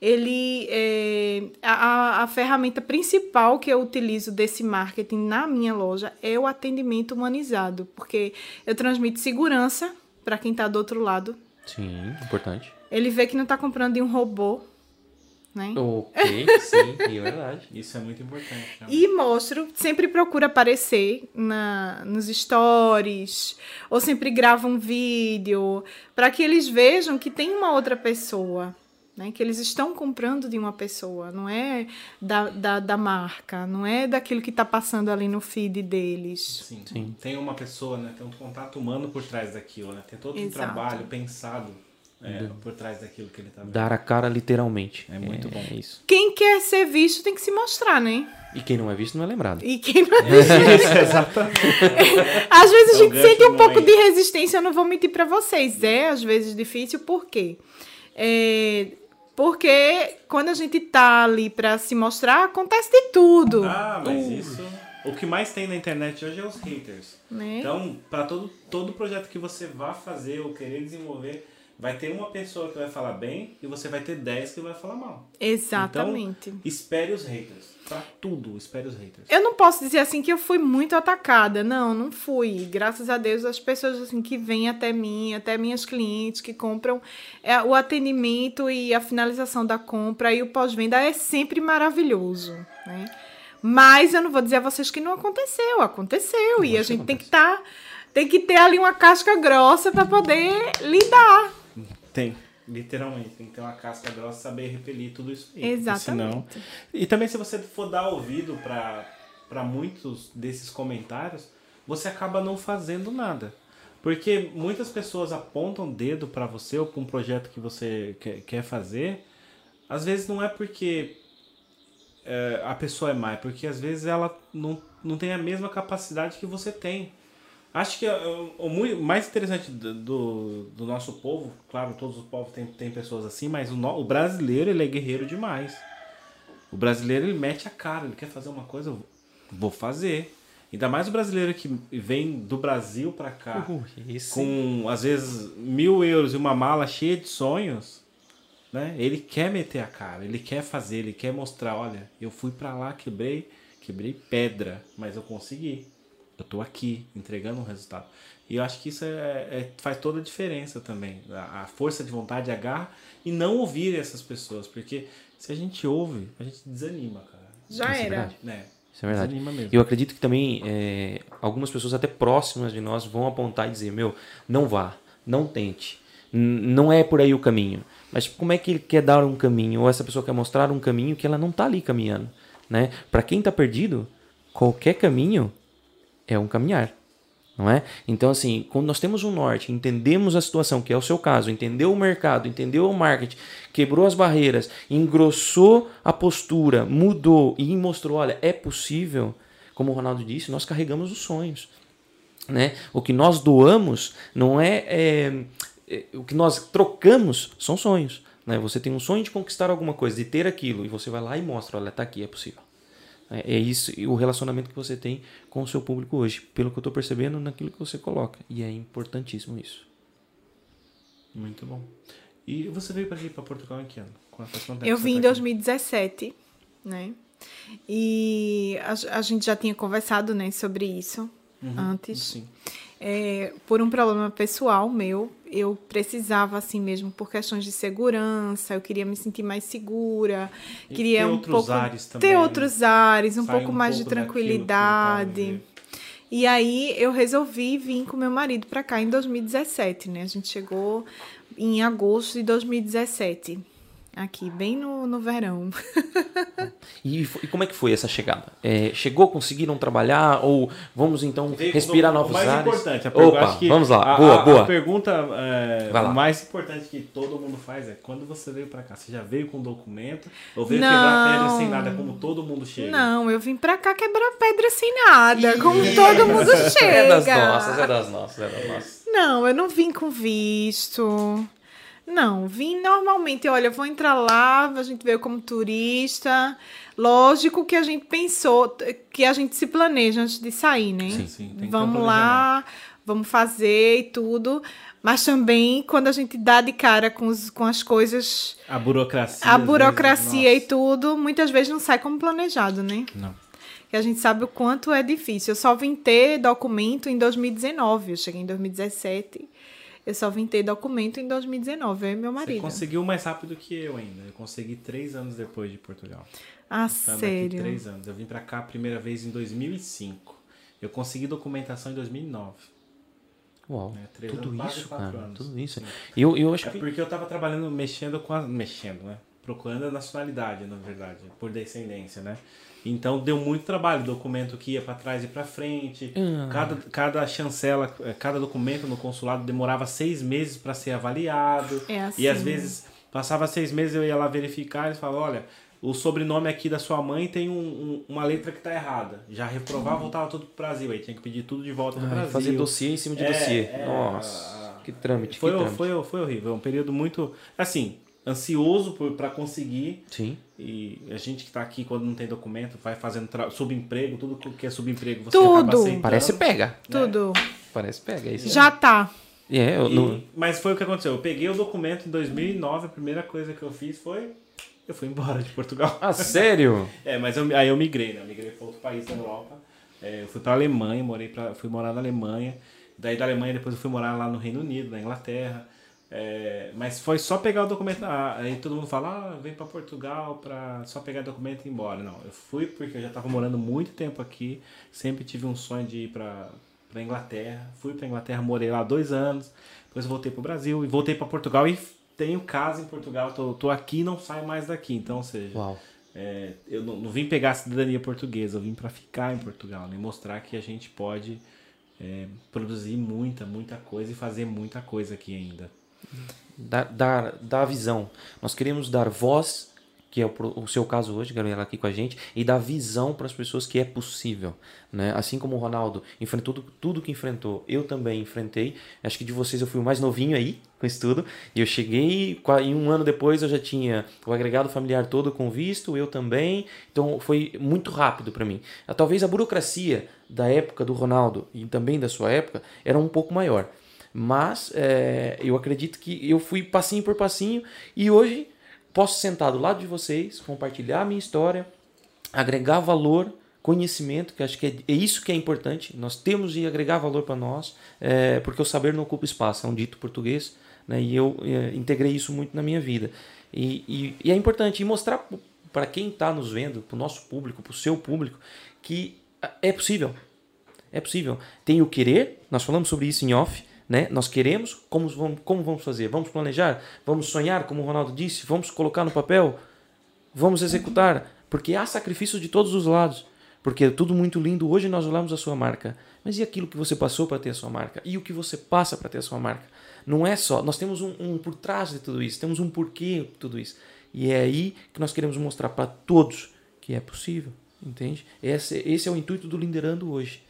ele é a, a ferramenta principal que eu utilizo desse marketing na minha loja é o atendimento humanizado, porque eu transmito segurança para quem está do outro lado. Sim, importante. Ele vê que não está comprando de um robô, né? Ok, sim, é verdade. Isso é muito importante. Né? E mostro, sempre procuro aparecer na, nos stories, ou sempre gravo um vídeo, para que eles vejam que tem uma outra pessoa, né? Que eles estão comprando de uma pessoa, não é da, da, da marca, não é daquilo que está passando ali no feed deles. Sim, sim. Tem uma pessoa, né? Tem um contato humano por trás daquilo, né? Tem todo Exato. um trabalho pensado é, por trás daquilo que ele está vendo. Dar a cara literalmente. É muito é, bom. É isso. Quem quer ser visto tem que se mostrar, né? E quem não é visto não é lembrado. E quem não é visto. exatamente. às vezes a gente é sente um pouco de resistência, eu não vou mentir para vocês. É às vezes difícil, por quê? É, porque quando a gente tá ali para se mostrar, acontece de tudo. Ah, mas uh. isso. O que mais tem na internet hoje é os haters. Né? Então, para todo, todo projeto que você vá fazer ou querer desenvolver, vai ter uma pessoa que vai falar bem e você vai ter 10 que vai falar mal. Exatamente. Então, espere os haters. Pra tudo, espere os haters. Eu não posso dizer assim que eu fui muito atacada. Não, não fui. Graças a Deus, as pessoas assim que vêm até mim, até minhas clientes que compram, é, o atendimento e a finalização da compra e o pós-venda é sempre maravilhoso, né? Mas eu não vou dizer a vocês que não aconteceu, aconteceu. Não e a gente acontece. tem que estar tá, tem que ter ali uma casca grossa para poder lidar. Tem. Literalmente, tem que ter uma casca grossa e saber repelir tudo isso aí. Exatamente. Senão... E também se você for dar ouvido para muitos desses comentários, você acaba não fazendo nada. Porque muitas pessoas apontam o dedo para você ou para um projeto que você quer, quer fazer. Às vezes não é porque é, a pessoa é má, é porque às vezes ela não, não tem a mesma capacidade que você tem. Acho que é, o, o mais interessante do, do, nosso povo, claro, todos os povos têm, têm pessoas assim, mas o, o brasileiro ele é guerreiro demais. O brasileiro ele mete a cara, ele quer fazer uma coisa, vou fazer. Ainda mais o brasileiro que vem do Brasil para cá uh, com às vezes mil euros e uma mala cheia de sonhos, né? Ele quer meter a cara, ele quer fazer, ele quer mostrar, olha, eu fui para lá, quebrei, quebrei pedra, mas eu consegui. Eu estou aqui entregando um resultado. E eu acho que isso é, é, faz toda a diferença também. A, a, força de vontade, a garra e não ouvir essas pessoas. Porque se a gente ouve, a gente desanima, cara. Já isso é era. É. Né? Isso é verdade. Mesmo. Eu acredito que também é, algumas pessoas até próximas de nós vão apontar e dizer, meu, não vá, não tente. não é por aí o caminho. Mas como é que ele quer dar um caminho? Ou essa pessoa quer mostrar um caminho que ela não está ali caminhando. Né? Para quem está perdido, qualquer caminho é um caminhar. Não é? Então, assim, quando nós temos um norte, entendemos a situação, que é o seu caso, entendeu o mercado, entendeu o marketing, quebrou as barreiras, engrossou a postura, mudou e mostrou: olha, é possível, como o Ronaldo disse, nós carregamos os sonhos. Né? O que nós doamos não é, é, é o que nós trocamos são sonhos. Né? Você tem um sonho de conquistar alguma coisa, de ter aquilo, e você vai lá e mostra: olha, está aqui, é possível. É, é isso o relacionamento que você tem com o seu público hoje, pelo que eu estou percebendo naquilo que você coloca. E é importantíssimo isso. Muito bom. E você veio para aqui para Portugal em que ano? Eu vim em 2017, né? E a, a, gente já tinha conversado, né, sobre isso uhum, antes. Sim. É, por um problema pessoal meu, eu precisava assim mesmo por questões de segurança, eu queria me sentir mais segura, e queria um pouco ares também, ter né? outros ares, um pouco um mais pouco de tranquilidade. E aí eu resolvi vir com meu marido para cá em 2017, né? A gente chegou em agosto de 2017. Aqui, bem no, no verão. e, e, como é que foi essa chegada? É, chegou, conseguiram trabalhar? Ou vamos então Veio respirar novos mais ares? importante, a Opa, vamos lá, a, boa, a, boa. A pergunta é, mais importante que todo mundo faz é quando você veio para cá? Você já veio com documento? Ou veio não, quebrar pedra sem nada, como todo mundo chega? Não, eu vim para cá quebrar pedra sem nada, como todo mundo chega. É das nossas, é das nossas, é das nossas. Não, eu não vim com visto. Não, vim normalmente. Olha, vou entrar lá, a gente veio como turista. Lógico que a gente pensou, que a gente se planeja antes de sair, né? Sim, sim, tem vamos lá, vamos fazer e tudo. Mas também quando a gente dá de cara com, os, com as coisas, A burocracia. a burocracia e vezes, tudo, muitas vezes não sai como planejado, né? Não. Que a gente sabe o quanto é difícil. Eu só vim ter documento em 2019. Eu cheguei em 2017. Eu só vim ter documento em 2019. Eu e meu nossa, Você marido. conseguiu mais rápido que eu ainda. Eu consegui três anos depois de Portugal. Ah, Estando aqui sério. três anos. Eu vim pra cá a primeira vez em 2005. Eu consegui documentação em 2009. Uau. É, três tudo anos, isso, quatro cara. anos. Tudo isso. Sim. Eu, eu acho É que. porque eu tava trabalhando, mexendo com a. Mexendo, né? Procurando a nacionalidade, na verdade, por descendência, né? Então deu muito trabalho, documento que ia pra trás e pra frente. Ah. Cada, cada chancela, eh, cada documento no consulado demorava seis meses para ser avaliado. É assim. E às vezes passava seis meses eu ia lá verificar e eles falavam, olha, o sobrenome aqui da sua mãe tem um- um- uma letra que tá errada. Já reprovava, voltava tudo pro Brasil. Aí tinha que pedir tudo de volta no Ai, Brasil. fazer dossiê em cima de É, dossiê. é, Nossa, a- que trâmite, Foi, que trâmite. foi, foi horrível. É um período muito, assim, ansioso pra conseguir. Sim. E a gente que tá aqui quando não tem documento, vai fazendo subemprego, tudo que é subemprego você Tudo. acaba aceitando. Parece pega. Tudo. Parece pega. É isso. Já tá. É, eu, E- no- Mas foi o que aconteceu. Eu peguei o documento em 2009, a primeira coisa que eu fiz foi. Eu fui embora de Portugal. Ah, sério? É, mas eu- aí eu migrei, né? Eu migrei para outro país da Europa. É, eu fui para Alemanha, morei pra, fui morar na Alemanha. Daí da Alemanha depois eu fui morar lá no Reino Unido, na Inglaterra. É, mas foi só pegar o documento. ah, aí todo mundo fala, ah, vem para Portugal para só pegar documento e ir embora. Não, eu fui porque eu já estava morando muito tempo aqui. Sempre tive um sonho de ir para para Inglaterra. Fui para Inglaterra, morei lá dois anos. Depois voltei para o Brasil e voltei para Portugal e tenho casa em Portugal. Tô, tô aqui e não saio mais daqui. Então, ou seja, é, eu não, não vim pegar a cidadania portuguesa, eu vim para ficar em Portugal, né? Mostrar que a gente pode é, produzir muita, muita coisa e fazer muita coisa aqui ainda. Dar, dar, dar visão. Nós queremos dar voz, que é o, o seu caso hoje, Gabriela, aqui com a gente, e dar visão para as pessoas que é possível. Né? Assim como o Ronaldo enfrentou tudo, tudo que enfrentou, eu também enfrentei. Acho que de vocês eu fui o mais novinho aí com isso tudo. E eu cheguei, e um ano depois eu já tinha o agregado familiar todo com visto, eu também. Então foi muito rápido para mim. Talvez a burocracia da época do Ronaldo e também da sua época era um pouco maior. Mas é, eu acredito que eu fui passinho por passinho e hoje posso sentar do lado de vocês, compartilhar a minha história, agregar valor, conhecimento, que acho que é, é isso que é importante. Nós temos de agregar valor para nós, é, porque o saber não ocupa espaço, é um dito português, né, e eu é, integrei isso muito na minha vida. E, e, e é importante mostrar para quem está nos vendo, para o nosso público, para o seu público, que é possível. É possível. Tem o querer, nós falamos sobre isso em off, né? Nós queremos, como vamos, como vamos fazer? Vamos planejar? Vamos sonhar, como o Ronaldo disse? Vamos colocar no papel? Vamos executar? Porque há sacrifício de todos os lados. Porque é tudo muito lindo. Hoje nós olhamos a sua marca. Mas e aquilo que você passou para ter a sua marca? E o que você passa para ter a sua marca? Não é só. Nós temos um, um por trás de tudo isso. Temos um porquê de tudo isso. E é aí que nós queremos mostrar para todos que é possível. Entende? Esse, esse é o intuito do Liderando hoje.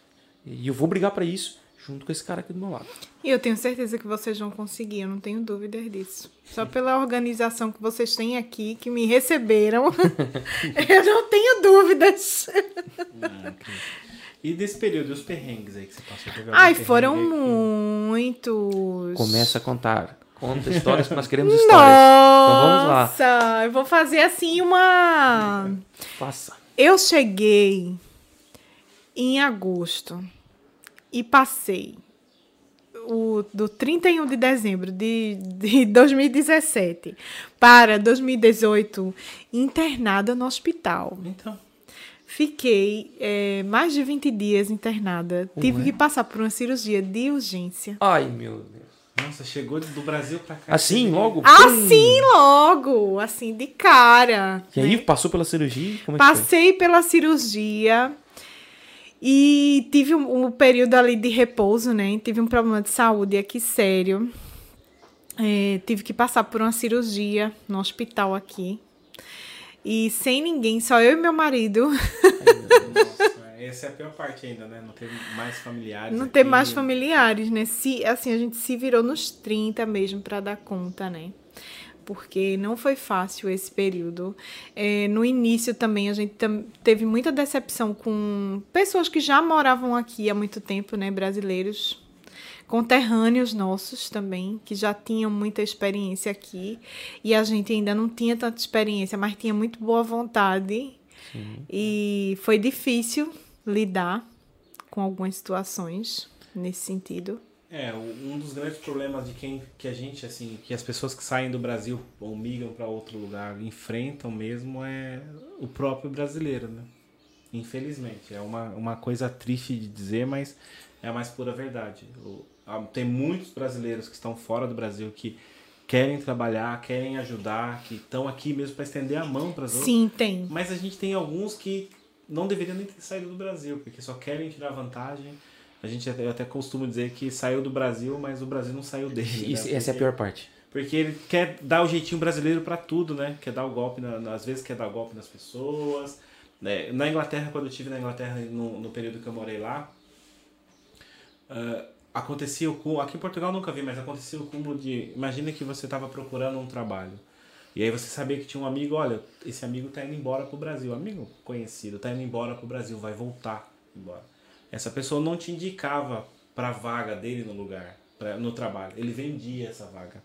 E eu vou brigar para isso junto com esse cara aqui do meu lado. E eu tenho certeza que vocês vão conseguir, eu não tenho dúvidas disso. Só pela organização que vocês têm aqui, que me receberam, eu não tenho dúvidas. E desse período, os perrengues aí que você passou? Teve Ai, foram que- muitos. Começa a contar. Conta histórias que nós queremos histórias. Então vamos lá. Nossa, eu vou fazer assim uma. Faça. Eu cheguei em agosto e passei o, do 31 de dezembro de, de 2017 para 2018 internada no hospital. Então, Fiquei eh, mais de 20 dias internada. Tive Ué. que passar por uma cirurgia de urgência. Ai, meu Deus. nossa, chegou do Brasil pra cá. Assim, logo? Assim logo, assim, de cara. E aí, né? passou pela cirurgia? Como é que foi? Passei pela cirurgia e tive um, um período ali de repouso, né? Tive um problema de saúde aqui sério. É, tive que passar por uma cirurgia no hospital aqui. E sem ninguém, só eu e meu marido. Nossa, essa é a pior parte ainda, né? Não ter mais familiares. Não aqui. ter mais familiares, né? Se, assim, a gente se virou nos 30 mesmo para dar conta, né? Porque não foi fácil esse período. É, no início também a gente teve muita decepção com pessoas que já moravam aqui há muito tempo, né? Brasileiros, conterrâneos nossos também, que já tinham muita experiência aqui. E a gente ainda não tinha tanta experiência, mas tinha muito boa vontade. E foi difícil lidar com algumas situações nesse sentido. É, um dos grandes problemas de quem que a gente assim, que as pessoas que saem do Brasil ou migram para outro lugar enfrentam mesmo é o próprio brasileiro, né? Infelizmente, é uma, uma coisa triste de dizer, mas é a mais pura verdade. O- há- tem muitos brasileiros que estão fora do Brasil que querem trabalhar, querem ajudar, que estão aqui mesmo para estender a mão para as outras. Sim, tem. Mas a gente tem alguns que não deveriam nem ter saído do Brasil, porque só querem tirar vantagem. A gente até, eu até costumo dizer que saiu do Brasil, mas o Brasil não saiu dele. Isso- né? essa é a pior parte. Porque ele quer dar o jeitinho brasileiro pra tudo, né? Quer dar o golpe, na, às vezes quer dar o golpe nas pessoas. né? Na Inglaterra, quando eu estive na Inglaterra no, no período que eu morei lá, ah, acontecia o cúmulo. Aqui em Portugal eu nunca vi, mas acontecia o cúmulo de. Imagina que você estava procurando um trabalho. E aí você sabia que tinha um amigo, olha, esse amigo tá indo embora pro Brasil, amigo conhecido, tá indo embora pro Brasil, vai voltar embora. Essa pessoa não te indicava pra vaga dele no lugar, pra, no trabalho. Ele vendia essa vaga.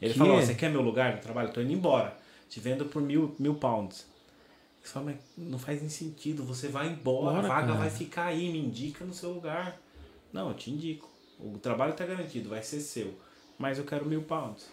Ele falou, "Ó, você quer meu lugar no trabalho? Tô indo embora. Te vendo por mil, mil pounds. Você fala, mas não faz nem sentido, você vai embora, Bora, a vaga cara. vai ficar aí, me indica no seu lugar. Não, eu te indico. O trabalho tá garantido, vai ser seu. Mas eu quero mil pounds.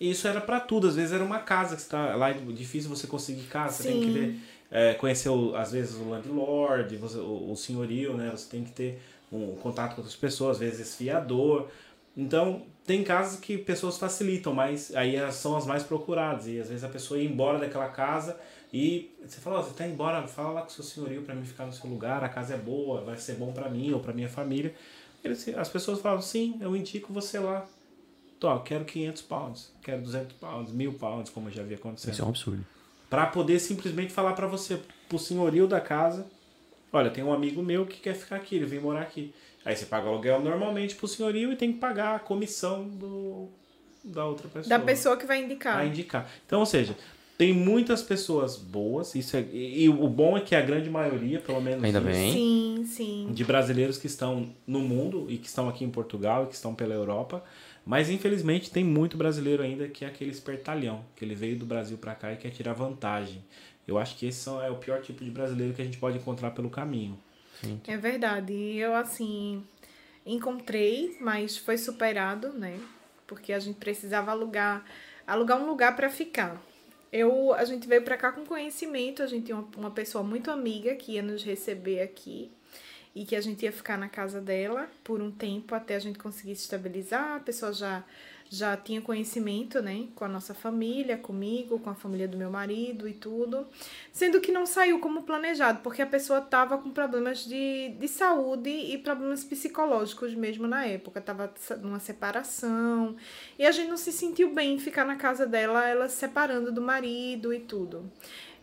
E isso era pra tudo, às vezes era uma casa que está lá é difícil você conseguir casa, você tem que ver, é, conhecer o- às vezes o landlord, você, o, o senhorio, né? Você tem que ter um contato com outras pessoas, às vezes fiador. Então, tem casos que pessoas facilitam, mas aí elas são as mais procuradas. E às vezes a pessoa ia embora daquela casa e você fala, "Ó, você tá embora, fala lá com o seu senhorio para mim ficar no seu lugar, a casa é boa, vai ser bom para mim ou para minha família. Eles, as pessoas falam, sim, eu indico você lá. Tô, quero 500 pounds, quero 200 pounds, 1000 pounds, como já havia acontecido. Isso é um absurdo. Pra poder simplesmente falar pra você, pro senhorio da casa, olha, tem um amigo meu que quer ficar aqui, ele vem morar aqui. Aí você paga o aluguel normalmente pro senhorio e tem que pagar a comissão do, da outra pessoa. Da pessoa que vai indicar. a indicar. Então, ou seja, tem muitas pessoas boas, isso é, e, e o bom é que a grande maioria, pelo menos Ainda bem. Sim, sim. de brasileiros que estão no mundo e que estão aqui em Portugal e que estão pela Europa. Mas infelizmente tem muito brasileiro ainda que é aquele espertalhão, que ele veio do Brasil para cá e quer tirar vantagem. Eu acho que esse são- é o pior tipo de brasileiro que a gente pode encontrar pelo caminho. É verdade. E eu, assim, encontrei, mas foi superado, né? Porque a gente precisava alugar, alugar um lugar para ficar. Eu, a gente veio para cá com conhecimento, a gente tinha uma, uma pessoa muito amiga que ia nos receber aqui e que a gente ia ficar na casa dela por um tempo até a gente conseguir se estabilizar. A pessoa já já tinha conhecimento, né, com a nossa família, comigo, com a família do meu marido e tudo. Sendo que não saiu como planejado, porque a pessoa estava com problemas de, de saúde e problemas psicológicos mesmo na época. Estava numa separação. E a gente não se sentiu bem em ficar na casa dela, ela se separando do marido e tudo.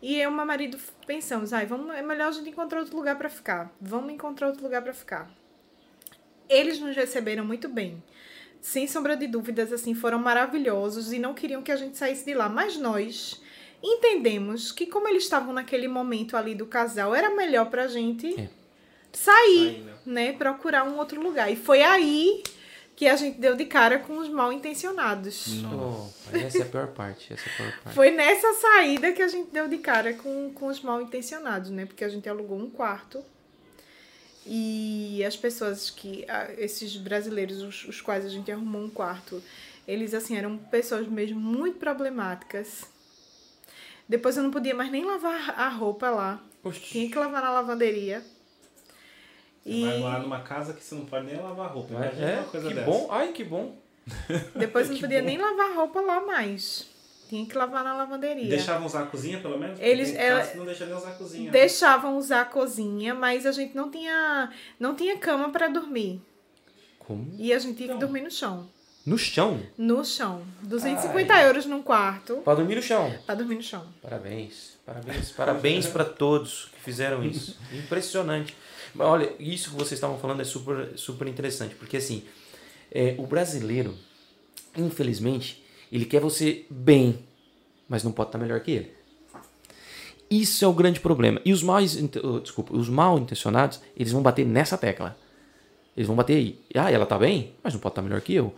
E eu e meu marido pensamos, ai, vamos, é melhor a gente encontrar outro lugar para ficar. Vamos encontrar outro lugar para ficar. Eles nos receberam muito bem. Sem sombra de dúvidas, assim, foram maravilhosos e não queriam que a gente saísse de lá. Mas nós entendemos que, como eles estavam naquele momento ali do casal, era melhor pra gente É. sair, né? né? Procurar um outro lugar. E foi aí que a gente deu de cara com os mal intencionados. Oh, essa é a pior parte. Essa é a pior parte. Foi nessa saída que a gente deu de cara com, com os mal intencionados, né? Porque a gente alugou um quarto. E as pessoas que. Esses brasileiros, os, os quais a gente arrumou um quarto, eles, assim, eram pessoas mesmo muito problemáticas. Depois eu não podia mais nem lavar a roupa lá. Tinha que lavar na lavanderia. Você vai morar numa casa que você não pode nem lavar roupa. Imagina É, uma coisa que dessa. bom. Ai, que bom. Depois não Que podia bom. nem lavar roupa lá mais. Tinha que lavar na lavanderia. Deixavam usar a cozinha, pelo menos? Eles- ela- casa que não deixa nem usar a cozinha. né? Deixavam usar a cozinha, mas a gente não tinha, não tinha cama para dormir. Como? E a gente tinha que Então. dormir no chão. No chão? No chão. 250 Ai. euros num quarto. Pra dormir no chão. Pra dormir no chão. Parabéns. Parabéns. Parabéns para todos que fizeram isso. Impressionante. Mas olha, isso que vocês estavam falando é super, super interessante. Porque assim, é, o brasileiro, infelizmente, ele quer você bem, mas não pode estar melhor que ele. Isso é o grande problema. E os mal, desculpa, os mal intencionados, eles vão bater nessa tecla. Eles vão bater aí. Ah, ela tá bem, mas não pode estar melhor que eu.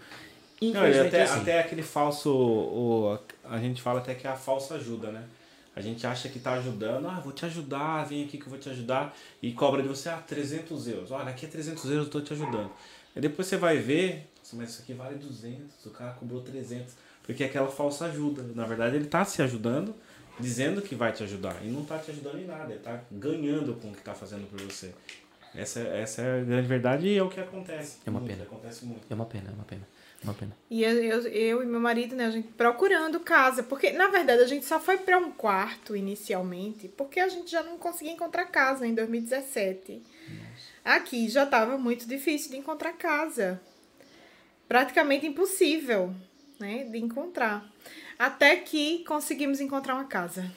Não, até, é assim. até aquele falso. O, a gente fala até que é a falsa ajuda, né? A gente acha que tá ajudando, ah, vou te ajudar, vem aqui que eu vou te ajudar, e cobra de você, ah, 300 euros. Olha, aqui é 300 euros, eu tô te ajudando. E depois você vai ver, mas isso aqui vale 200, o cara cobrou 300, porque é aquela falsa ajuda. Na verdade, ele tá se ajudando, dizendo que vai te ajudar, e não tá te ajudando em nada, ele tá ganhando com o que tá fazendo por você. Essa, essa é a grande verdade e é o que acontece. É uma muito, pena. Acontece muito. É uma pena, é uma pena. Uma pena. E eu, eu, eu, e meu marido, né, a gente procurando casa. Porque, na verdade, a gente só foi para um quarto inicialmente, porque a gente já não conseguia encontrar casa em 2017. Nossa. Aqui já estava muito difícil de encontrar casa. Praticamente impossível, né, de encontrar. Até que conseguimos encontrar uma casa.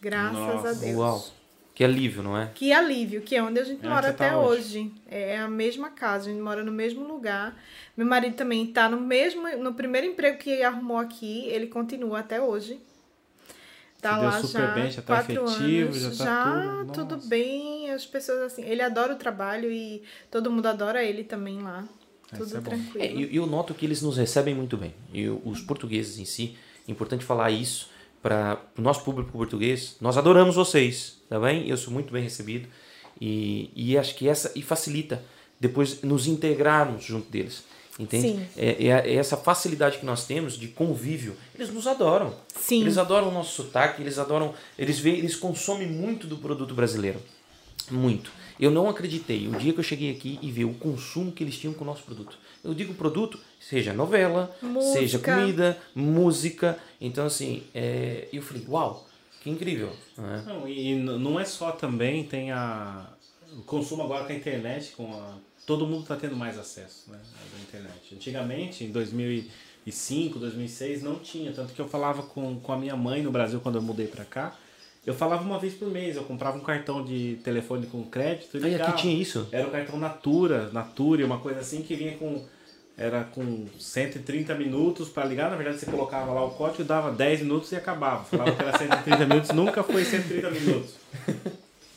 Graças Nossa. a Deus. Uau. Que alívio, não é? Que alívio, que é onde a gente é mora até tá hoje. hoje. É a mesma casa, a gente mora no mesmo lugar. Meu marido também está no mesmo, no primeiro emprego que ele arrumou aqui, ele continua até hoje. Tá lá já bem, já tá quatro efetivo, anos, já, tá já tudo, tudo bem, as pessoas assim, ele adora o trabalho e todo mundo adora ele também lá. Tudo é tranquilo. É, eu, eu noto que eles nos recebem muito bem. E os portugueses em si, é importante falar isso para o nosso público português. Nós adoramos vocês, tá bem? Eu sou muito bem recebido e, e acho que essa e facilita depois nos integrarmos junto deles. Entende? É, é, é, essa facilidade que nós temos de convívio. Eles nos adoram. Sim. Eles adoram o nosso sotaque, eles adoram. Eles veem, eles consomem muito do produto brasileiro. Muito. Eu não acreditei o dia que eu cheguei aqui e vi o consumo que eles tinham com o nosso produto. Eu digo produto, seja novela, música. seja comida, música. Então, assim, é, eu falei, uau, que incrível. Né? Não, e não é só também, tem a, o consumo agora com a internet, com a todo mundo está tendo mais acesso né, à internet. Antigamente, em 2005, 2006, não tinha. Tanto que eu falava com, com a minha mãe no Brasil quando eu mudei para cá. Eu falava uma vez por mês, eu comprava um cartão de telefone com crédito. E aqui tinha isso? Era o cartão Natura, Natura, uma coisa assim que vinha com. Era com 130 minutos para ligar. Na verdade, você colocava lá o código, dava 10 minutos e acabava. Falava que era 130 minutos, nunca foi 130 minutos.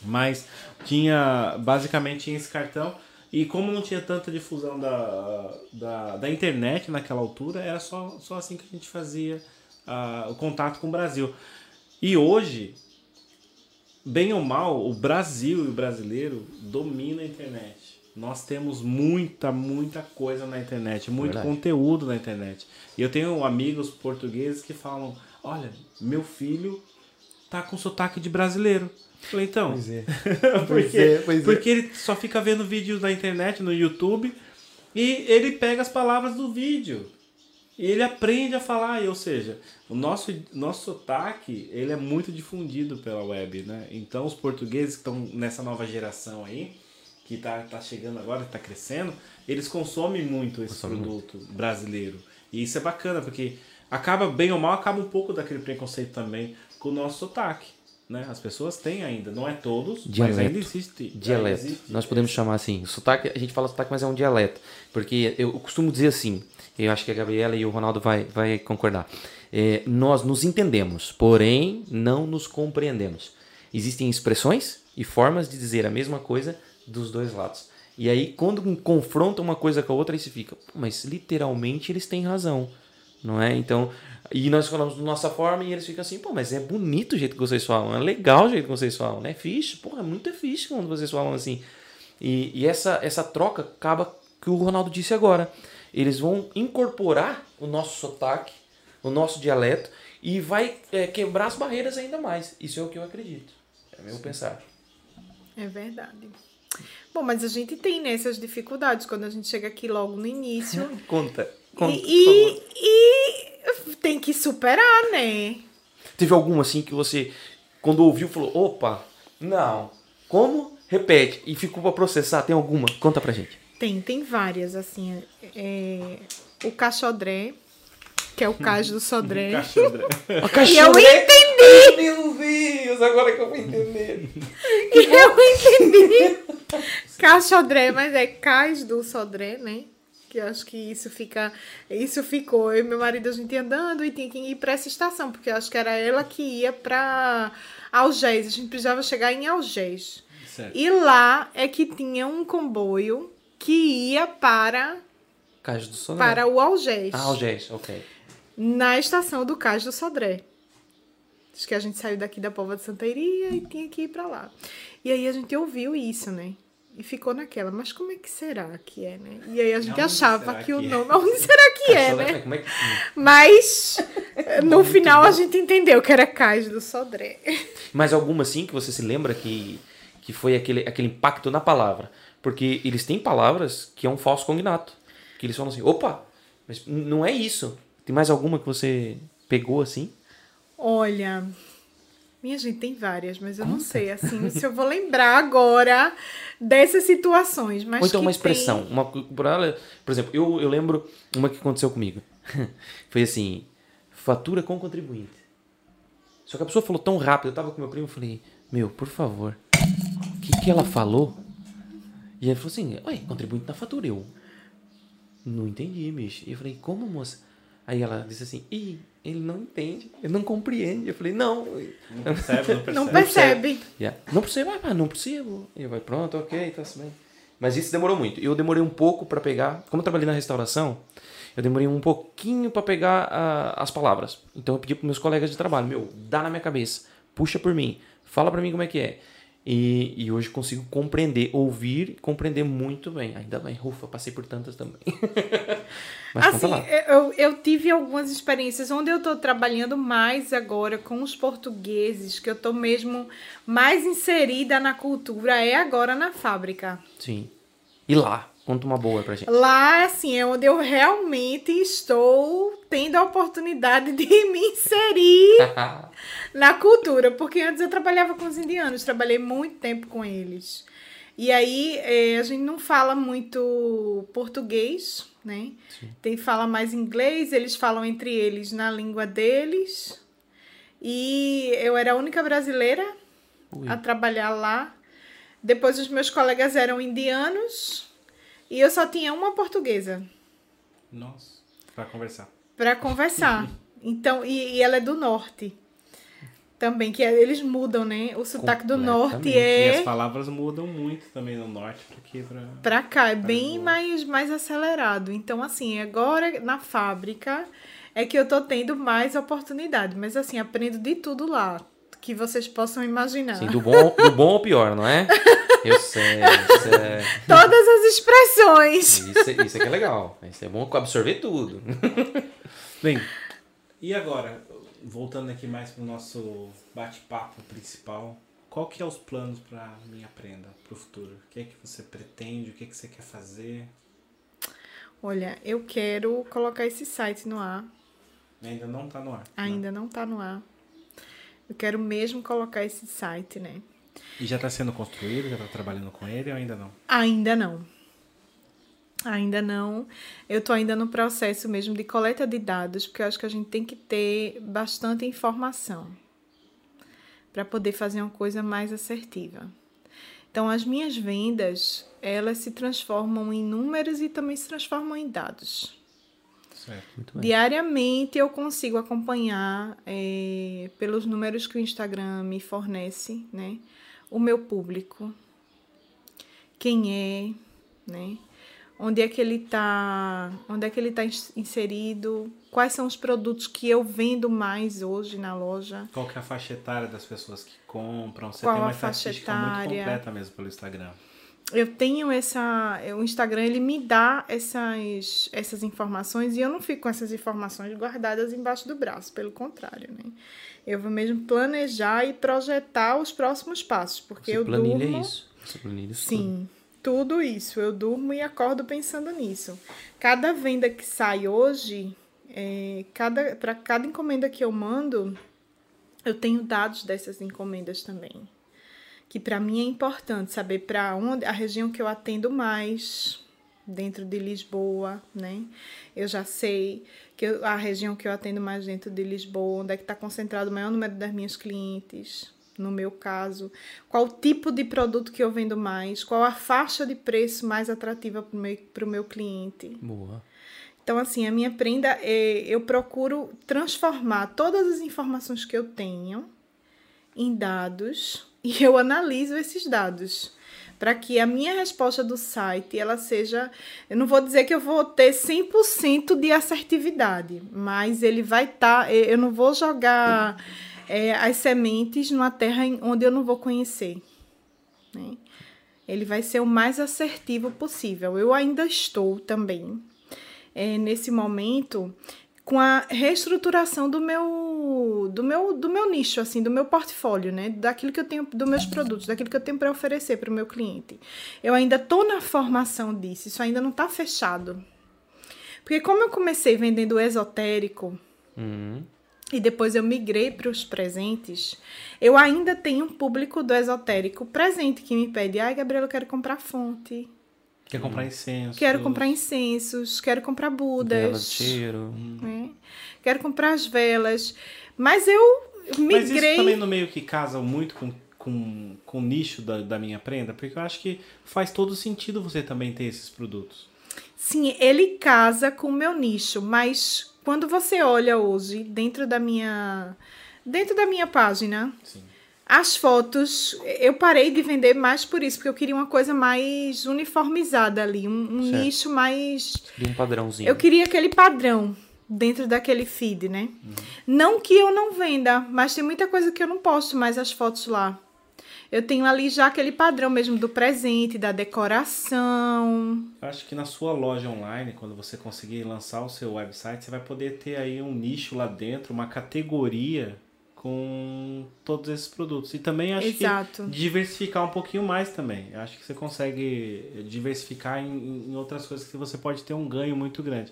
Mas tinha. Basicamente tinha esse cartão. E como não tinha tanta difusão da, da, da internet naquela altura, era só, só assim que a gente fazia uh, o contato com o Brasil. E hoje, bem ou mal, o Brasil e o brasileiro dominam a internet. Nós temos muita, muita coisa na internet, muito Verdade. conteúdo na internet. E eu tenho amigos portugueses que falam: olha, meu filho tá com sotaque de brasileiro. Falei, então. Pois é. porque, é, pois é. porque ele só fica vendo vídeos na internet, no YouTube, e ele pega as palavras do vídeo. E ele aprende a falar, ou seja, o nosso, nosso sotaque ele é muito difundido pela web, né? Então os portugueses que estão nessa nova geração aí, que está tá chegando agora, está crescendo, eles consomem muito esse Consome produto muito. brasileiro. E isso é bacana, porque acaba, bem ou mal, acaba um pouco daquele preconceito também com o nosso sotaque. Né? As pessoas têm ainda, não é todos, dialeto. mas ainda existe. Dialeto. Existe. Nós podemos chamar assim. Sotaque, a gente fala sotaque, mas é um dialeto. Porque eu costumo dizer assim, eu acho que a Gabriela e o Ronaldo vai, vai concordar. É, nós nos entendemos, porém não nos compreendemos. Existem expressões e formas de dizer a mesma coisa dos dois lados. E aí, quando confronta uma coisa com a outra, aí se fica, mas literalmente eles têm razão, não é? Então, e nós falamos da nossa forma e eles ficam assim, pô, mas é bonito o jeito que vocês falam, é legal o jeito que vocês falam, né? Fixe, pô, é muito fixe quando vocês falam assim. E, e essa, essa troca acaba que o Ronaldo disse agora. Eles vão incorporar o nosso sotaque, o nosso dialeto e vai é, quebrar as barreiras ainda mais. Isso é o que eu acredito. É meu pensar. É verdade. Bom, mas a gente tem né, dificuldades quando a gente chega aqui logo no início. conta, conta. E, e, tem que superar, né? Teve alguma assim que você, quando ouviu, falou: opa, não, como? Repete. E ficou pra processar? Tem alguma? Conta pra gente. Tem, tem várias, assim. É... o cachodré, que é o cais do sodré. E eu entendi! Meu Deus, agora que eu vou entender. E eu entendi. Cachodré, mas é cais do sodré, né? Que eu acho que isso fica. Isso ficou. Eu e meu marido, a gente ia andando e tinha que ir pra essa estação, porque eu acho que era ela que ia pra Algés. A gente precisava chegar em Algés. Certo. E lá é que tinha um comboio que ia para, Cais do Sonar. para o Algés. Ah, Algés, ok. Na estação do Cais do Sodré. Acho que a gente saiu daqui da Pova de Santa Iria e tinha que ir pra lá. E aí a gente ouviu isso, né? E ficou naquela, mas como é que será que é, né? E aí a gente Onde achava será que o que é? nome. Onde será que é, né? É que... Mas no final a gente entendeu que era Cais do Sodré. Mas alguma assim que você se lembra que, que foi aquele, aquele impacto na palavra? Porque eles têm palavras que é um falso cognato. Que eles falam assim, opa, mas não é isso. Tem mais alguma que você pegou assim? Olha, minha gente tem várias, mas eu não sei assim se eu vou lembrar agora dessas situações. Mas Ou então uma tem- expressão. Uma, por ela- por exemplo, eu, eu lembro uma que aconteceu comigo. Foi assim, fatura com contribuinte. Só que a pessoa falou tão rápido, eu tava com meu primo e falei, meu, por favor, o que, que ela falou? E ele falou assim, ué, contribuinte na fatura. Eu não entendi, bicho. E eu falei, como, moça? Aí ela disse assim, ih, ele não entende, ele não compreende. Eu falei, não. Não percebe, não percebe. Não percebe. Yeah. Não percebo, ah, não percebo. E eu vai, pronto, ok, tá bem. Mas isso demorou muito. Eu demorei um pouco pra pegar. Como eu trabalhei na restauração, eu demorei um pouquinho pra pegar ah, as palavras. Então eu pedi pros meus colegas de trabalho, meu, dá na minha cabeça, puxa por mim, fala pra mim como é que é. E, e hoje consigo compreender, ouvir e compreender muito bem. Ainda bem, ufa, passei por tantas também. Mas Assim, eu, eu tive algumas experiências onde eu estou trabalhando mais agora com os portugueses, que eu estou mesmo mais inserida na cultura, é agora na fábrica. Sim. E lá, conta uma boa pra gente. Lá, assim, é onde eu realmente estou tendo a oportunidade de me inserir na cultura, porque antes eu trabalhava com os indianos, trabalhei muito tempo com eles. E aí eh, a gente não fala muito português, né? Tem fala mais inglês, eles falam entre eles na língua deles. E eu era a única brasileira Ui. a trabalhar lá. Depois os meus colegas eram indianos e eu só tinha uma portuguesa Nossa, pra conversar. para conversar. Então, e, e ela é do norte. Também, que é- eles mudam, né? O sotaque do norte Completamente. E as é palavras mudam muito também no norte, porque pra... pra cá, é bem mais, mais acelerado. Então, assim, agora na fábrica é que eu tô tendo mais oportunidade. Mas, assim, aprendo de tudo lá que vocês possam imaginar. Sim, do bom, do bom ao pior, não é? Eu sei, isso é... Todas as expressões. Isso, é- isso é que é legal. Isso é bom absorver tudo. Bem, e agora, voltando aqui mais pro nosso bate-papo principal, qual que é os planos para Minha Aprenda pro futuro? O que é que você pretende? O que é que você quer fazer? Olha, eu quero colocar esse site no ar. Ainda não tá no ar. né? Ainda não tá no ar. Eu quero mesmo colocar esse site, né? E já tá sendo construído? Já tá trabalhando com ele ou ainda não? Ainda não. Ainda não. Eu tô ainda no processo mesmo de coleta de dados, porque eu acho que a gente tem que ter bastante informação para poder fazer uma coisa mais assertiva. Então, as minhas vendas, elas se transformam em números e também se transformam em dados. Muito. Diariamente eu consigo acompanhar eh, pelos números que o Instagram me fornece, né? O meu público, quem é, né? Onde é que ele está, onde é que ele está inserido, quais são os produtos que eu vendo mais hoje na loja. Qual que é a faixa etária das pessoas que compram? Você Qual tem uma a faixa estatística muito etária? completa mesmo pelo Instagram. Eu tenho essa. O Instagram ele me dá essas, essas informações e eu não fico com essas informações guardadas embaixo do braço, pelo contrário, né? Eu vou mesmo planejar e projetar os próximos passos, porque Você eu planilha durmo. isso. Você planilha isso Sim, tudo isso. Eu durmo e acordo pensando nisso. Cada venda que sai hoje, é, cada, para cada encomenda que eu mando, eu tenho dados dessas encomendas também. Que para mim é importante saber para onde a região que eu atendo mais, dentro de Lisboa, né? Eu já sei que eu, a região que eu atendo mais dentro de Lisboa, onde é que está concentrado o maior número das minhas clientes, no meu caso, qual o tipo de produto que eu vendo mais, qual a faixa de preço mais atrativa para o meu, meu cliente. Boa. Então, assim, a minha prenda, é, eu procuro transformar todas as informações que eu tenho em dados e eu analiso esses dados para que a minha resposta do site ela seja, eu não vou dizer que eu vou ter 100% de assertividade, mas ele vai estar, tá, eu não vou jogar é, as sementes numa terra onde eu não vou conhecer. Né? Ele vai ser o mais assertivo possível. Eu ainda estou também é, nesse momento com a reestruturação do meu do meu do meu nicho assim do meu portfólio né? Daquilo que eu tenho dos meus produtos daquilo que eu tenho para oferecer para o meu cliente. Eu ainda tô na formação disso isso ainda não está fechado. Porque como eu comecei vendendo esotérico uhum. e depois eu migrei para os presentes eu ainda tenho um público do esotérico presente que me pede ai Gabriela eu quero comprar fonte Quer comprar incenso? Quero comprar incensos, quero comprar budas. Vela de cheiro. Né? Quero comprar as velas. Mas eu migrei... Mas isso também no meio que casa muito com, com, com o nicho da, da minha prenda? Porque eu acho que faz todo sentido você também ter esses produtos. Sim, ele casa com o meu nicho, mas quando você olha hoje dentro da minha dentro da minha página, Sim. As fotos, eu parei de vender mais por isso, porque eu queria uma coisa mais uniformizada ali, um, um nicho mais. De um padrãozinho. Eu queria aquele padrão dentro daquele feed, né? Uhum. Não que eu não venda, mas tem muita coisa que eu não posto mais as fotos lá. Eu tenho ali já aquele padrão mesmo do presente, da decoração. Eu acho que na sua loja online, quando você conseguir lançar o seu website, você vai poder ter aí um nicho lá dentro, uma categoria com todos esses produtos. E também acho Exato. que diversificar um pouquinho mais também. Acho que você consegue diversificar em, em, outras coisas que você pode ter um ganho muito grande.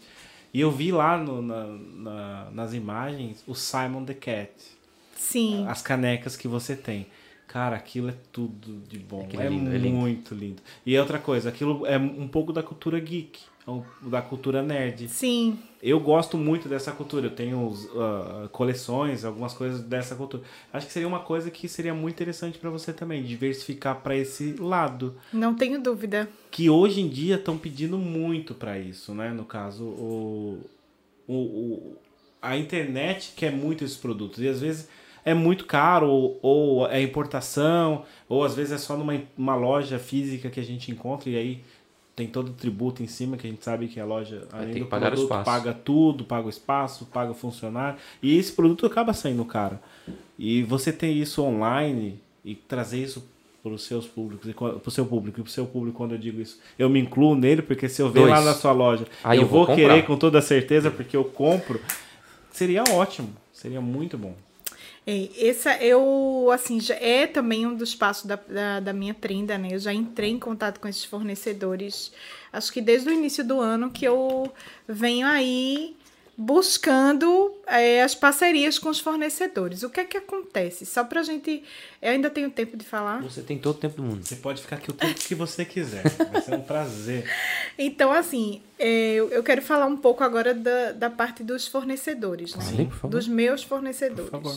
E eu vi lá no, na, na, nas imagens o Simon the Cat. Sim. As canecas que você tem. Cara, aquilo é tudo de bom. Aquilo é, lindo, é muito lindo. lindo. E outra coisa, aquilo é um pouco da cultura geek, é da cultura nerd. Sim. Eu gosto muito dessa cultura. Eu tenho uh, coleções, algumas coisas dessa cultura. Acho que seria uma coisa que seria muito interessante para você também, diversificar para esse lado. Não tenho dúvida. Que hoje em dia estão pedindo muito para isso, né? No caso, o, o, o, a internet quer muito esses produtos. E às vezes é muito caro, ou, ou é importação, ou às vezes é só numa uma loja física que a gente encontra e aí tem todo o tributo em cima, que a gente sabe que a loja, além tem que pagar produto, espaço. paga tudo, paga o espaço, paga o funcionário, e esse produto acaba saindo caro. E você ter isso online e trazer isso para os seus públicos, para o seu público, e para o seu público, quando eu digo isso, eu me incluo nele, porque se eu ver lá na sua loja, Aí eu, eu vou, vou querer com toda certeza, porque eu compro, seria ótimo, seria muito bom. É, essa eu, assim, já é também um dos passos da, da, da, minha prenda, né? Eu já entrei em contato com esses fornecedores, acho que desde o início do ano que eu venho aí buscando é, as parcerias com os fornecedores. O que é que acontece? Só pra gente. Eu ainda tenho tempo de falar. Você tem todo o tempo do mundo. Você pode ficar aqui o tempo que você quiser. Vai ser um prazer. Então, assim, é, eu quero falar um pouco agora da, da parte dos fornecedores, né? Sim, por favor. Dos meus fornecedores. Por favor.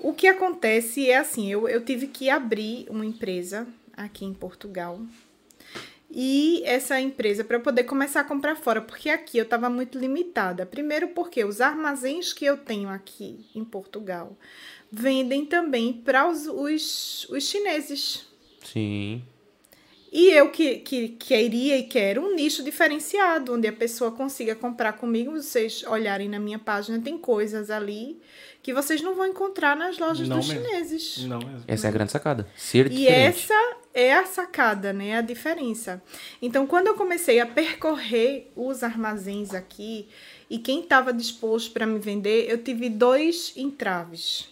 O que acontece é assim, eu, eu tive que abrir uma empresa aqui em Portugal. E essa empresa, para poder começar a comprar fora, porque aqui eu estava muito limitada. Primeiro, porque os armazéns que eu tenho aqui em Portugal vendem também para os, os, os chineses. Sim. E eu que, que queria e quero um nicho diferenciado, onde a pessoa consiga comprar comigo. Vocês olharem na minha página, tem coisas ali que vocês não vão encontrar nas lojas não dos mesmo. chineses. Não mesmo. Essa é a grande sacada. Ser E diferente. essa é a sacada, né? A diferença. Então, quando eu comecei a percorrer os armazéns aqui e quem estava disposto para me vender, eu tive dois entraves.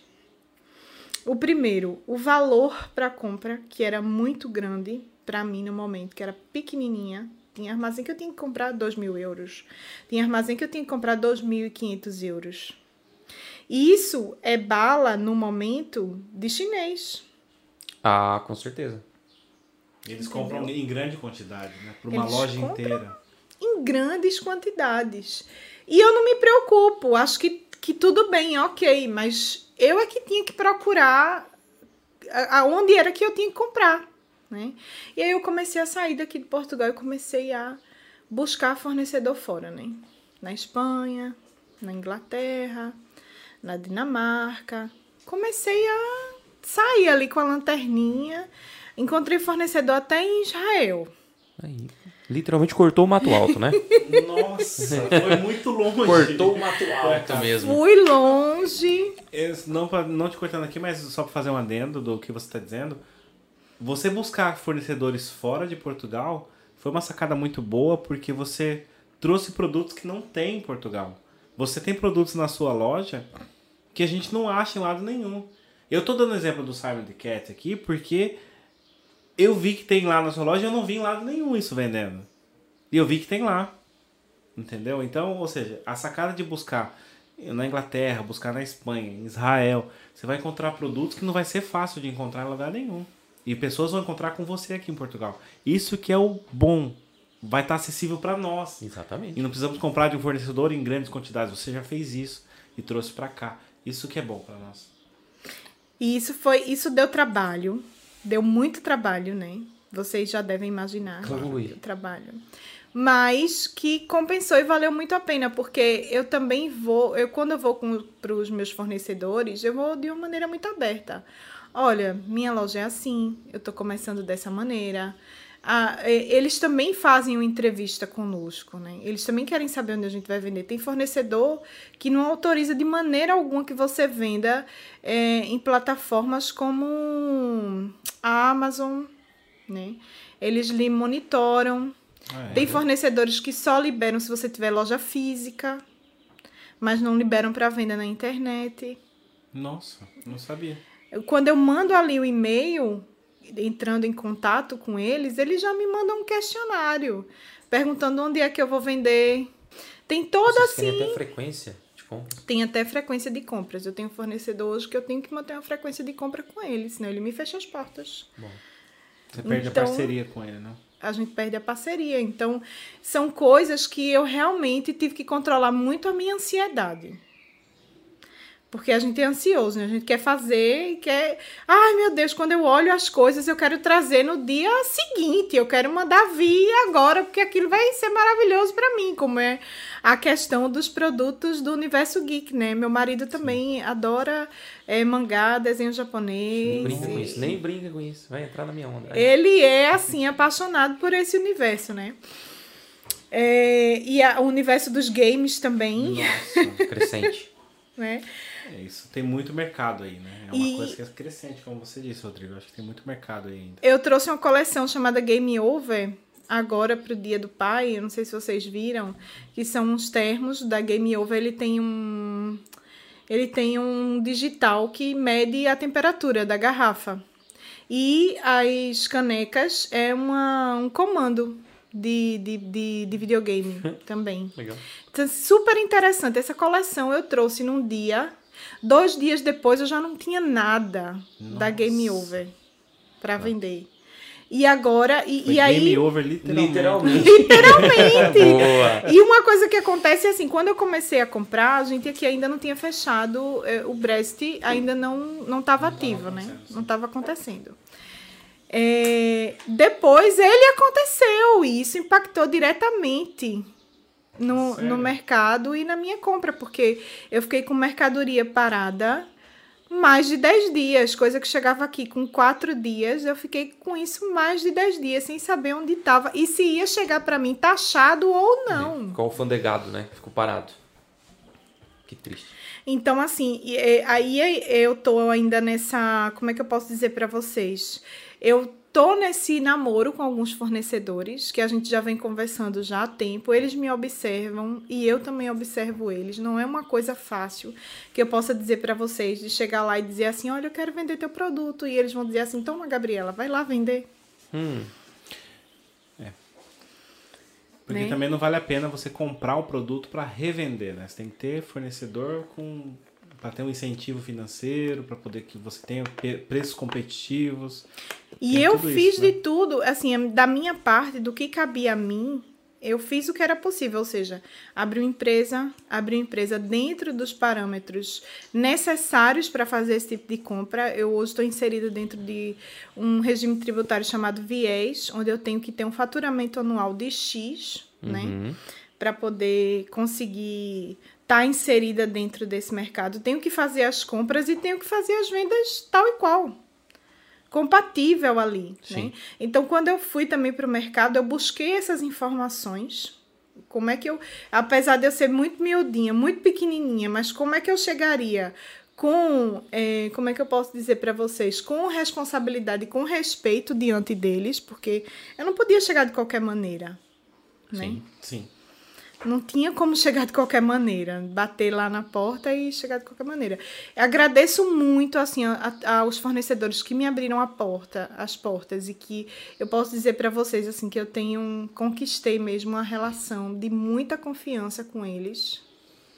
O primeiro, o valor para compra, que era muito grande para mim no momento, que era pequenininha. Tinha armazém que eu tinha que comprar 2 mil euros. Tinha armazém que eu tinha que comprar 2.500 euros. E isso é bala no momento de chinês. Ah, com certeza. Eles compram em grande quantidade, né? Para uma Eles loja inteira. em grandes quantidades. E eu não me preocupo, acho que, que tudo bem, ok, mas eu é que tinha que procurar aonde era que eu tinha que comprar, né? E aí eu comecei a sair daqui de Portugal e comecei a buscar fornecedor fora, né? Na Espanha, na Inglaterra, na Dinamarca. Comecei a sair ali com a lanterninha. Encontrei fornecedor até em Israel. Aí, literalmente cortou o mato alto, né? Nossa, foi muito longe. cortou o mato alto mesmo. Fui longe. Não, não te cortando aqui, mas só para fazer um adendo do que você está dizendo. Você buscar fornecedores fora de Portugal foi uma sacada muito boa porque você trouxe produtos que não tem em Portugal. Você tem produtos na sua loja que a gente não acha em lado nenhum. Eu tô dando exemplo do Simon the Cat aqui porque eu vi que tem lá na sua loja e eu não vi em lado nenhum isso vendendo. E eu vi que tem lá. Entendeu? Então, ou seja, a sacada de buscar na Inglaterra, buscar na Espanha, em Israel, você vai encontrar produtos que não vai ser fácil de encontrar em lugar nenhum. E pessoas vão encontrar com você aqui em Portugal. Isso que é o bom. Vai estar acessível para nós. Exatamente. E não precisamos comprar de um fornecedor em grandes quantidades. Você já fez isso e trouxe para cá. Isso que é bom para nós. E isso foi, isso deu trabalho, deu muito trabalho, né? Vocês já devem imaginar Ui. o trabalho. Mas que compensou e valeu muito a pena, porque eu também vou, eu quando eu vou para os meus fornecedores, eu vou de uma maneira muito aberta. Olha, minha loja é assim, eu estou começando dessa maneira. Ah, e- eles também fazem uma entrevista conosco, né? Eles também querem saber onde a gente vai vender. Tem fornecedor que não autoriza de maneira alguma que você venda é, em plataformas como a Amazon, né? Eles lhe monitoram. Ah, é. Tem fornecedores que só liberam se você tiver loja física, mas não liberam para venda na internet. Nossa, não sabia. Quando eu mando ali o e-mail, entrando em contato com eles, eles já me mandam um questionário perguntando onde é que eu vou vender. Tem toda Vocês assim. querem até frequência de compra. Tem até frequência de compras. Eu tenho fornecedor hoje que eu tenho que manter uma frequência de compra com ele, senão ele me fecha as portas. Bom, Você perde Então- a parceria com ele, né? A gente perde a parceria. Então, são coisas que eu realmente tive que controlar muito a minha ansiedade. Porque a gente é ansioso, né? A gente quer fazer e quer. Ai, meu Deus, quando eu olho as coisas, eu quero trazer no dia seguinte. Eu quero mandar vir agora, porque aquilo vai ser maravilhoso para mim, como é a questão dos produtos do universo geek, né? Meu marido também adora eh, mangá, desenho japonês. nem brinca com e- isso, nem brinca com isso. Vai entrar na minha onda. ele é, assim, apaixonado por esse universo, né? É, e a- o universo dos games também, Nossa, Crescente. né? é isso. Tem muito mercado aí, né? É uma E- coisa que é crescente, como você disse, Rodrigo. Acho que tem muito mercado aí ainda. Eu trouxe uma coleção chamada Game Over agora pro Dia do Pai. Eu não sei se vocês viram, que são uns termos da Game Over. Ele tem um ele tem um digital que mede a temperatura da garrafa. E as canecas é uma, um comando de, de, de, de videogame também. Legal. Então, super interessante. Essa coleção eu trouxe num dia. Dois dias depois eu já não tinha nada da Game Over para vender. E agora, e, Foi e aí. game over, literalmente. Literalmente! E uma coisa que acontece é assim, quando eu comecei a comprar, a gente aqui ainda não tinha fechado, eh, o Brest ainda não não estava ativo, né? Não estava acontecendo. É, depois ele aconteceu e isso impactou diretamente no, Sério? no mercado e na minha compra, porque eu fiquei com mercadoria parada mais de 10 dias, coisa que chegava aqui com 4 dias, eu fiquei com isso mais de 10 dias, sem saber onde estava e se ia chegar para mim taxado ou não. Ficou alfandegado, né? Ficou parado. Que triste. Então, assim, é, aí é- eu tô ainda nessa. Como é que eu posso dizer para vocês? Eu tô nesse namoro com alguns fornecedores, que a gente já vem conversando já há tempo. Eles me observam e eu também observo eles. Não é uma coisa fácil que eu possa dizer para vocês de chegar lá e dizer assim: olha, eu quero vender teu produto. E eles vão dizer assim: toma, Gabriela, vai lá vender. Hum, Porque né? também não vale a pena você comprar o produto para revender, né? Você tem que ter fornecedor com para ter um incentivo financeiro, para poder que você tenha preços competitivos. E eu fiz isso, né? de tudo, assim, da minha parte, do que cabia a mim, eu fiz o que era possível, ou seja, abri uma empresa, abri uma empresa dentro dos parâmetros necessários para fazer esse tipo de compra. Eu hoje estou inserida dentro de um regime tributário chamado viés, onde eu tenho que ter um faturamento anual de X, né, uhum. né? Para poder conseguir tá inserida dentro desse mercado. Tenho que fazer as compras e tenho que fazer as vendas tal e qual compatível ali. Né? Então, quando eu fui também para o mercado, eu busquei essas informações. Como é que eu, apesar de eu ser muito miudinha, muito pequenininha, mas como é que eu chegaria com, é, como é que eu posso dizer para vocês, com responsabilidade, com respeito diante deles, porque eu não podia chegar de qualquer maneira, né? Sim, sim não tinha como chegar de qualquer maneira, bater lá na porta e chegar de qualquer maneira. agradeço muito assim a, a, aos fornecedores que me abriram a porta, as portas e que eu posso dizer para vocês assim que eu tenho conquistei mesmo uma relação de muita confiança com eles.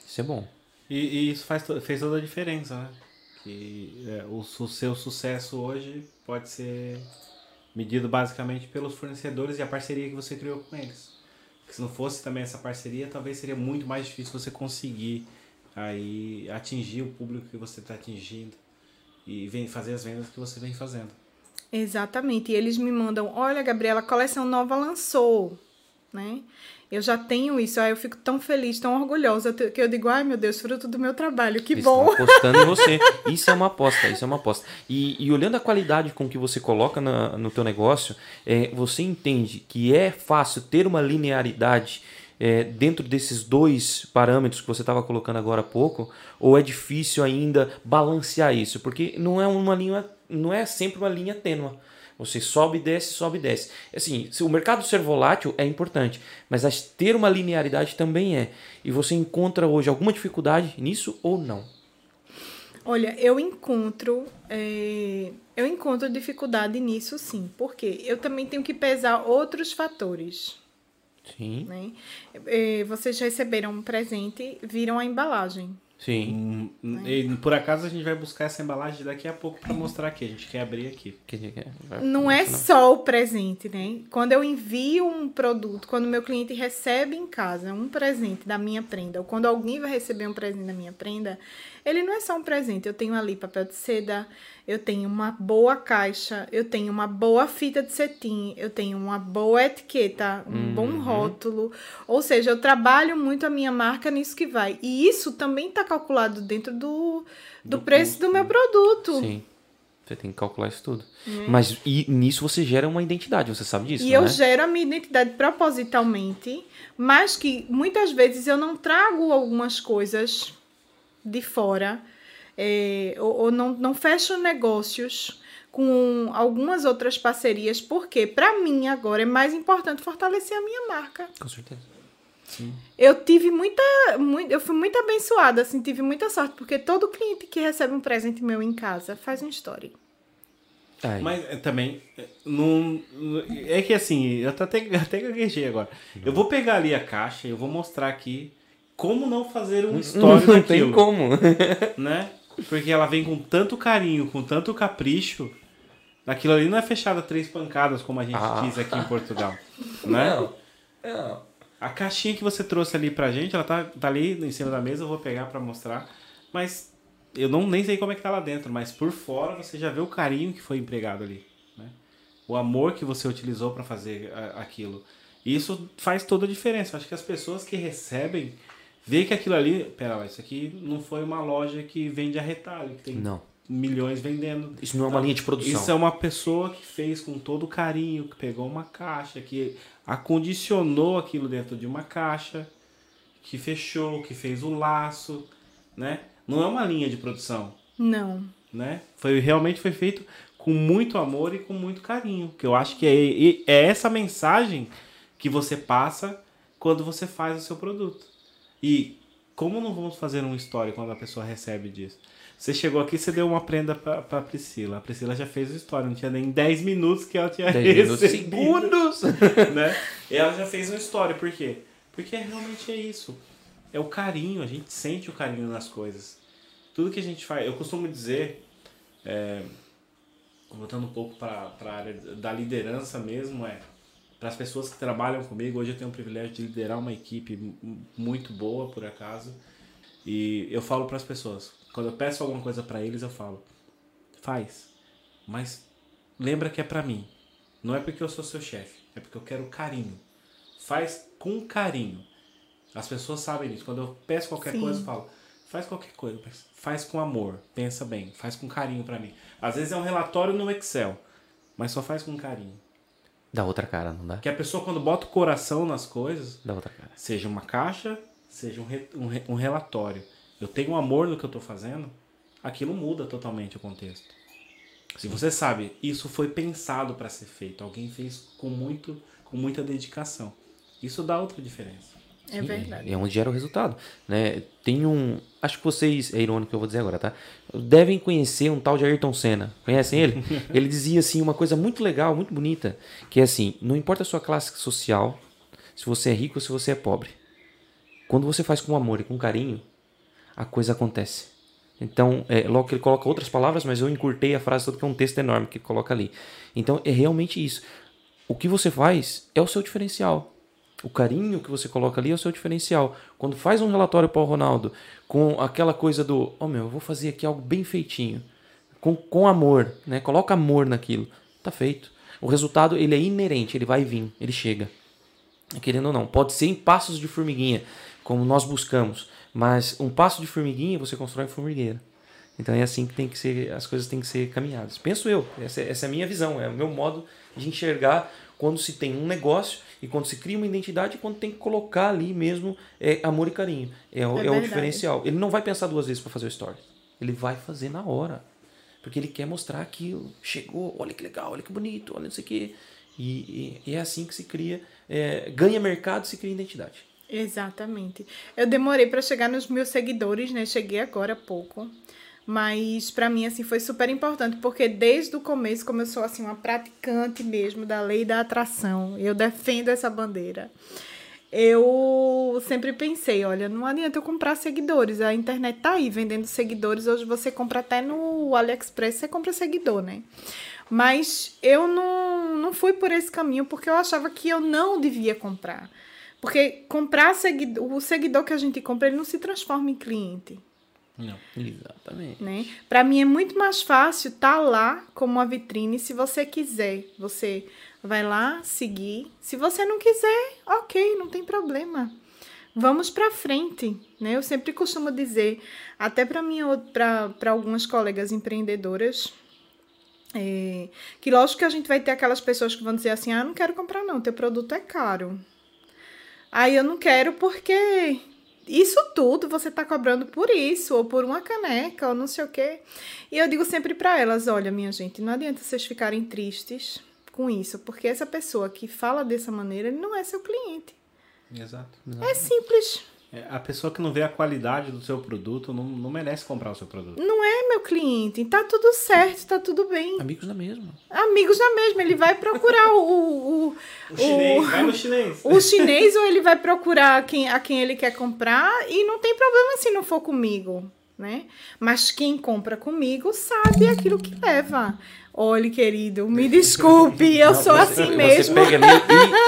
Isso é bom. E, e isso faz fez toda a diferença, né? Que é, o, o seu sucesso hoje pode ser medido basicamente pelos fornecedores e a parceria que você criou com eles. Porque se não fosse também essa parceria, talvez seria muito mais difícil você conseguir aí atingir o público que você está atingindo e vem fazer as vendas que você vem fazendo. Exatamente. E eles me mandam, olha, Gabriela, a coleção nova lançou, né? Eu já tenho isso, aí eu fico tão feliz, tão orgulhosa, que eu digo, ai meu Deus, fruto do meu trabalho, que Eles bom. Estão apostando em você. Isso é uma aposta, isso é uma aposta. E, e olhando a qualidade com que você coloca na, no teu negócio, é, você entende que é fácil ter uma linearidade é, dentro desses dois parâmetros que você estava colocando agora há pouco, ou é difícil ainda balancear isso? Porque não é uma linha, não é sempre uma linha tênua. Você sobe, desce, sobe, desce. Assim, o mercado ser volátil é importante, mas ter uma linearidade também é. E você encontra hoje alguma dificuldade nisso ou não? Olha, eu encontro é, eu encontro dificuldade nisso sim, porque eu também tenho que pesar outros fatores. Sim. Né? É, vocês receberam um presente, viram a embalagem. Sim. Hum, e, por acaso a gente vai buscar essa embalagem daqui a pouco para mostrar aqui. A gente quer abrir aqui. Não é só o presente, né? Quando eu envio um produto, quando meu cliente recebe em casa um presente da minha prenda, ou quando alguém vai receber um presente da minha prenda, ele não é só um presente. Eu tenho ali papel de seda, eu tenho uma boa caixa, eu tenho uma boa fita de cetim, eu tenho uma boa etiqueta, um uhum. bom rótulo. Ou seja, eu trabalho muito a minha marca nisso que vai. E isso também está calculado dentro do, do, do preço do meu produto. Sim. Você tem que calcular isso tudo. Hum. Mas e nisso você gera uma identidade, você sabe disso? E eu é? gero a minha identidade propositalmente, mas que muitas vezes eu não trago algumas coisas de fora é, ou, ou, não, não fecho negócios com algumas outras parcerias, porque para mim agora é mais importante fortalecer a minha marca. Com certeza. Sim. Eu tive muita, muito, eu fui muito abençoada, assim, tive muita sorte, porque todo cliente que recebe um presente meu em casa faz uma história. Aí. Mas é, também, é, não, é que assim, eu até, até gaguejei agora. Eu vou pegar ali a caixa, eu vou mostrar aqui como não fazer um story não daquilo. Não tem como. né? Porque ela vem com tanto carinho, com tanto capricho. Aquilo ali não é fechado a três pancadas, como a gente ah. diz aqui em Portugal. Né? Não. não. A caixinha que você trouxe ali pra gente, ela tá, tá ali em cima da mesa, eu vou pegar para mostrar. Mas eu não nem sei como é que tá lá dentro, mas por fora você já vê o carinho que foi empregado ali. Né? O amor que você utilizou para fazer aquilo. E isso faz toda a diferença. Eu acho que as pessoas que recebem vê que aquilo ali, pera lá, isso aqui não foi uma loja que vende a retalho, que tem não. milhões vendendo. Isso não é uma linha de produção. Isso é uma pessoa que fez com todo carinho, que pegou uma caixa, que acondicionou aquilo dentro de uma caixa, que fechou, que fez o laço, né? Não é uma linha de produção. Não. Né? Foi realmente foi feito com muito amor e com muito carinho, que eu acho que é, é essa mensagem que você passa quando você faz o seu produto. E como não vamos fazer uma história quando a pessoa recebe disso? Você chegou aqui, você deu uma prenda pra, pra Priscila. A Priscila já fez a história, não tinha nem 10 minutos que ela tinha 10 recebido. segundos! né? E ela já fez uma história, por quê? Porque realmente é isso. É o carinho, a gente sente o carinho nas coisas. tudo que a gente faz, eu costumo dizer, é, voltando um pouco para a área da liderança mesmo, é para as pessoas que trabalham comigo, hoje eu tenho o privilégio de liderar uma equipe muito boa, por acaso, e eu falo para as pessoas, quando eu peço alguma coisa para eles, eu falo, faz, mas lembra que é para mim, não é porque eu sou seu chefe, é porque eu quero carinho. Faz com carinho. As pessoas sabem disso. Quando eu peço qualquer Sim. coisa, eu falo, faz qualquer coisa, faz com amor, pensa bem, faz com carinho para mim. Às vezes é um relatório no Excel, mas só faz com carinho. Dá outra cara, não dá? Que a pessoa quando bota o coração nas coisas, dá outra cara. Seja uma caixa, seja um, re, um, um relatório. Eu tenho amor no que eu tô fazendo, aquilo muda totalmente o contexto. Se você sabe, isso foi pensado para ser feito, alguém fez com muito, com muita dedicação. Isso dá outra diferença. É verdade. É onde gera o resultado. Né? Tem um. Acho que vocês. É irônico que eu vou dizer agora, tá? Devem conhecer um tal de Ayrton Senna. Conhecem ele? ele dizia assim uma coisa muito legal, muito bonita. Que é assim: não importa a sua classe social, se você é rico ou se você é pobre. Quando você faz com amor e com carinho, a coisa acontece. Então, é, logo que ele coloca outras palavras, mas eu encurtei a frase toda, que é um texto enorme que ele coloca ali. Então, é realmente isso. O que você faz é o seu diferencial. O carinho que você coloca ali é o seu diferencial. Quando faz um relatório para o Ronaldo com aquela coisa do, oh meu, eu vou fazer aqui algo bem feitinho, com, com amor, né? Coloca amor naquilo. Tá feito. O resultado ele é inerente, ele vai vir, ele chega. Querendo ou não, pode ser em passos de formiguinha, como nós buscamos, mas um passo de formiguinha você constrói em formigueira. Então é assim que tem que ser, as coisas têm que ser caminhadas. Penso eu, essa, essa é a minha visão, é o meu modo de enxergar quando se tem um negócio e quando se cria uma identidade e quando tem que colocar ali mesmo é, amor e carinho. É, o, é, é o diferencial. Ele não vai pensar duas vezes para fazer o story. Ele vai fazer na hora. Porque ele quer mostrar aquilo. Chegou, olha que legal, olha que bonito, olha não sei o quê. E, e, e é assim que se cria, é, ganha mercado e se cria identidade. Exatamente. Eu demorei para chegar nos meus seguidores, né? Cheguei agora há pouco. Mas para mim assim foi super importante, porque desde o começo, como eu sou assim uma praticante mesmo da lei da atração, eu defendo essa bandeira. Eu sempre pensei, olha, não adianta eu comprar seguidores, a internet tá aí vendendo seguidores, hoje você compra até no AliExpress, você compra seguidor, né? Mas eu não, não fui por esse caminho porque eu achava que eu não devia comprar. Porque comprar seguidor, o seguidor que a gente compra, ele não se transforma em cliente. Não, exatamente. Né? Para mim é muito mais fácil estar tá lá como uma vitrine se você quiser. Você vai lá seguir. Se você não quiser, ok, não tem problema. Vamos para frente, né? Eu sempre costumo dizer, até para mim, para algumas colegas empreendedoras, é, que lógico que a gente vai ter aquelas pessoas que vão dizer assim, ah, não quero comprar não, teu produto é caro. Aí eu não quero porque isso tudo você está cobrando por isso, ou por uma caneca, ou não sei o quê. E eu digo sempre para elas: olha, minha gente, não adianta vocês ficarem tristes com isso, porque essa pessoa que fala dessa maneira, ele não é seu cliente. Exato. É simples. É, a pessoa que não vê a qualidade do seu produto não, não merece comprar o seu produto. Não é meu cliente. Tá tudo certo, tá tudo bem. Amigos na mesma. Amigos na mesma. Ele vai procurar o. O, o, chinês, o, vai no chinês. O chinês ou ele vai procurar quem, a quem ele quer comprar e não tem problema se não for comigo. Né? Mas quem compra comigo sabe aquilo que leva. Olhe, querido, me desculpe, eu não, sou você, assim mesmo. Você pega ali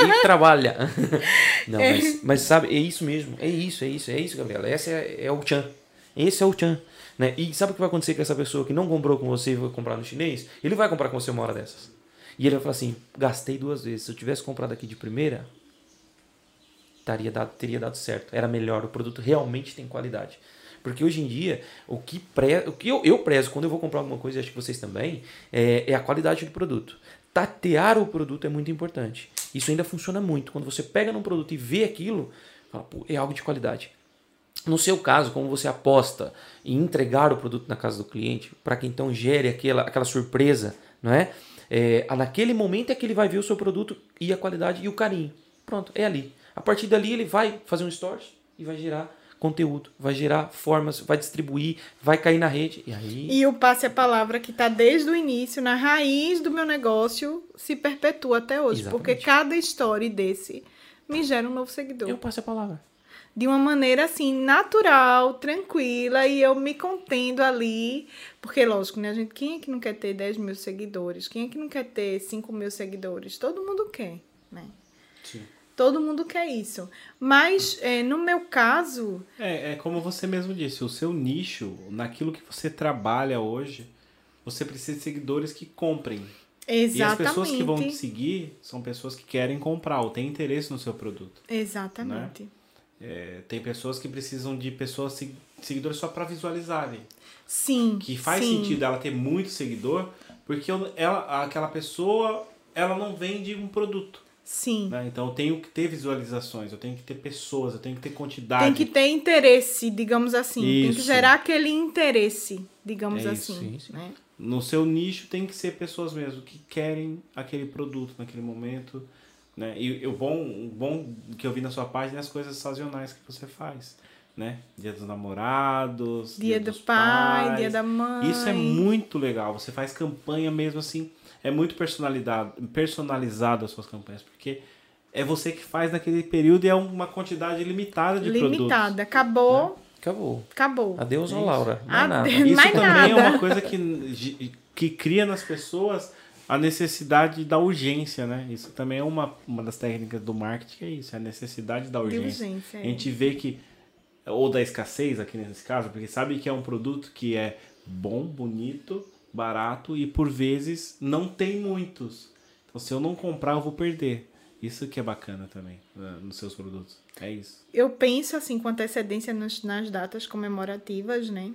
e, e trabalha. Não, é. mas, mas, sabe, é isso mesmo. É isso, é isso, é isso, Gabriela. Esse é, é o Chan. Esse é o Chan. Né? E sabe o que vai acontecer com essa pessoa que não comprou com você e vai comprar no chinês? Ele vai comprar com você uma hora dessas. E ele vai falar assim: gastei duas vezes. Se eu tivesse comprado aqui de primeira, teria dado, teria dado certo. Era melhor. O produto realmente tem qualidade. Porque hoje em dia, o que, pre... o que eu, eu prezo quando eu vou comprar alguma coisa, e acho que vocês também, é, é a qualidade do produto. Tatear o produto é muito importante. Isso ainda funciona muito. Quando você pega num produto e vê aquilo, fala, é algo de qualidade. No seu caso, como você aposta em entregar o produto na casa do cliente, para que então gere aquela, aquela surpresa, não é? é? Naquele momento é que ele vai ver o seu produto e a qualidade e o carinho. Pronto, é ali. A partir dali ele vai fazer um stories e vai gerar conteúdo, vai gerar formas, vai distribuir, vai cair na rede. E aí. E o passe a palavra que está desde o início, na raiz do meu negócio, se perpetua até hoje. Exatamente. Porque cada story desse me gera um novo seguidor. Eu passo a palavra. de uma maneira assim natural, tranquila e eu me contendo ali, porque lógico, né, gente, quem é que não quer ter 10 mil seguidores? Quem é que não quer ter 5 mil seguidores? Todo mundo quer, né? Sim. Todo mundo quer isso. Mas é, no meu caso. É, é como você mesmo disse, o seu nicho, naquilo que você trabalha hoje, você precisa de seguidores que comprem. Exatamente. E as pessoas que vão te seguir são pessoas que querem comprar ou têm interesse no seu produto. Exatamente. Né? É, tem pessoas que precisam de pessoas seguidores só para visualizarem. Sim. Que faz sim. sentido ela ter muito seguidor, porque ela, aquela pessoa ela não vende um produto. Sim. Né? Então eu tenho que ter visualizações, eu tenho que ter pessoas, eu tenho que ter quantidade. Tem que ter interesse, digamos assim. Isso. Tem que gerar aquele interesse, digamos É isso, assim. isso. Né? No seu nicho tem que ser pessoas mesmo que querem aquele produto naquele momento. Né? E o bom, o bom que eu vi na sua página é as coisas sazonais que você faz. Né? Dia dos namorados, Dia, do dos pai, pais. dia da mãe. Isso é muito legal. Você faz campanha mesmo assim. É muito personalizado, personalizado as suas campanhas, porque é você que faz naquele período e é uma quantidade limitada de produtos. Limitada. Acabou, Acabou. acabou. Adeus, É ô isso. Laura. Mais nada. Adeus. Isso Mais também é nada. uma coisa que, que cria nas pessoas a necessidade da urgência, né? Isso também é uma, uma das técnicas do marketing, é isso, é a necessidade da urgência. urgência. é. A gente vê que, ou da escassez aqui nesse caso, porque sabe que é um produto que é bom, bonito, barato e por vezes não tem muitos. Então se eu não comprar, eu vou perder. Isso que é bacana também né, nos seus produtos. É isso. Eu penso assim com antecedência nas, nas datas comemorativas, né?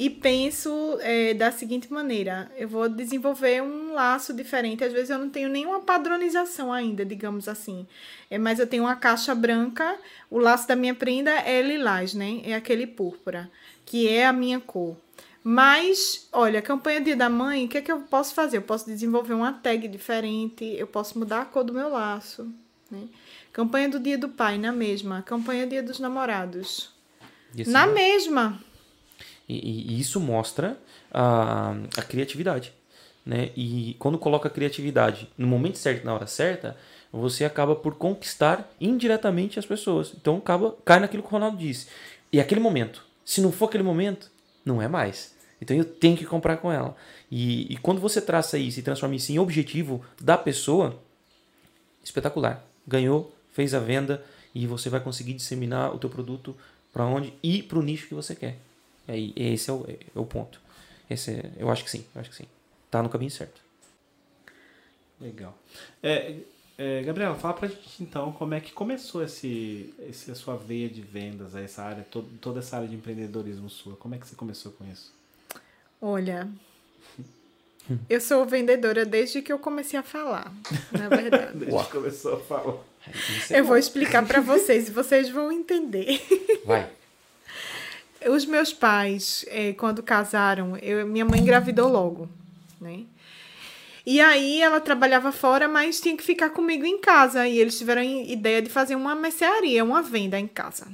E penso é, da seguinte maneira: eu vou desenvolver um laço diferente. Às vezes eu não tenho nenhuma padronização ainda, digamos assim. É, mas eu tenho uma caixa branca, o laço da minha prenda é lilás, né? É aquele púrpura, que é a minha cor. Mas, olha, campanha Dia da Mãe, o que é que eu posso fazer? Eu posso desenvolver uma tag diferente, eu posso mudar a cor do meu laço, né? Campanha do Dia do Pai, na mesma. Campanha Dia dos Namorados, Isso na é- mesma. E, e- isso mostra a, a criatividade. Né? E quando coloca a criatividade no momento certo, na hora certa, você acaba por conquistar indiretamente as pessoas. Então acaba, cai naquilo que o Ronaldo disse. E aquele momento. Se não for aquele momento, não é mais. Então eu tenho que comprar com ela. E, e quando você traça isso e transforma isso em objetivo da pessoa, espetacular. Ganhou, fez a venda e você vai conseguir disseminar o teu produto para onde e para o nicho que você quer. Aí esse é o, é o ponto. Esse é- eu acho que sim, eu acho que sim. Tá no caminho certo. Legal. É, é, Gabriela, fala pra gente então como é que começou esse, esse, a sua veia de vendas, essa área, to, toda essa área de empreendedorismo sua. Como é que você começou com isso? Olha, eu sou vendedora desde que eu comecei a falar, na verdade. Desde que começou a falar. É Eu vou explicar para vocês e vocês vão entender. Vai. Os meus pais, eh, quando casaram, eu, minha mãe engravidou logo, né? E aí ela trabalhava fora, mas tinha que ficar comigo em casa. E eles tiveram ideia de fazer uma mercearia, uma venda em casa.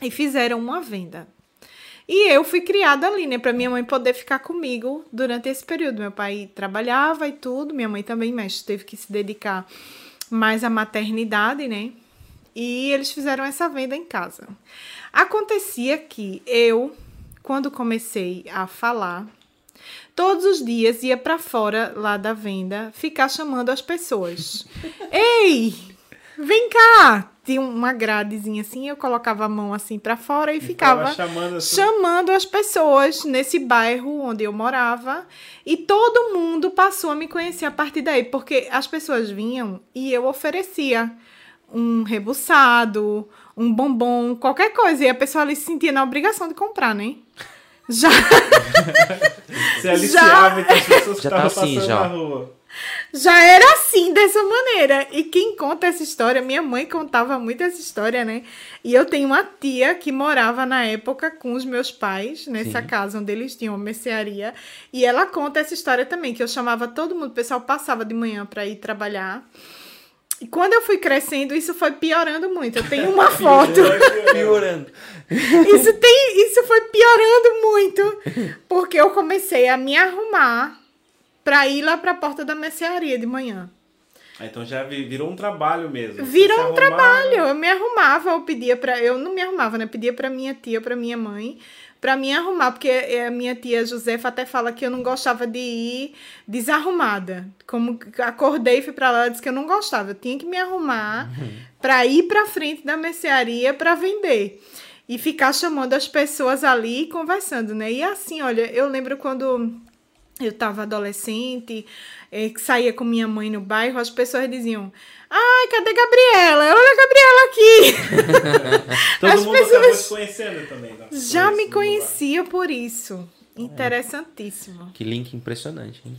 E fizeram uma venda. E eu fui criada ali, né, para minha mãe poder ficar comigo durante esse período. Meu pai trabalhava e tudo, minha mãe também, mas teve que se dedicar mais à maternidade, né? E eles fizeram essa venda em casa. Acontecia que eu, quando comecei a falar, todos os dias ia para fora lá da venda ficar chamando as pessoas. Ei, vem cá! Tinha uma gradezinha assim, eu colocava a mão assim para fora e ficava chamando assim. chamando as pessoas nesse bairro onde eu morava e todo mundo passou a me conhecer a partir daí, porque as pessoas vinham e eu oferecia um rebuçado, um bombom, qualquer coisa, e a pessoa ali se sentia na obrigação de comprar, né? Já Você aliciava então as pessoas que Já tá estavam assim, passando já. na rua. já era assim, dessa maneira. E quem conta essa história, minha mãe contava muito essa história, né? E eu tenho uma tia que morava na época com os meus pais, nessa Sim. casa onde eles tinham uma mercearia. E ela conta essa história também, que eu chamava todo mundo, o pessoal passava de manhã para ir trabalhar. E quando eu fui crescendo, isso foi piorando muito. Eu tenho uma foto. Piorando. Isso, tem, isso foi piorando muito, porque eu comecei a me arrumar para ir lá para a porta da mercearia de manhã. Ah, então já virou um trabalho mesmo. Virou um trabalho. Eu me arrumava, eu pedia para eu não me arrumava, né? Pedia para minha tia, para minha mãe, para me arrumar, porque a minha tia Josefa até fala que eu não gostava de ir desarrumada. Como acordei e fui para lá, disse que eu não gostava, eu tinha que me arrumar uhum. para ir para frente da mercearia para vender. E ficar chamando as pessoas ali e conversando, né? E assim, olha, eu lembro quando eu estava adolescente, é, que saía com minha mãe no bairro, as pessoas diziam: Ai, cadê Gabriela? Olha a Gabriela aqui! Todo as mundo pessoas acabou te conhecendo também. Né? Já me conhecia por isso. Interessantíssimo. Que link impressionante, hein?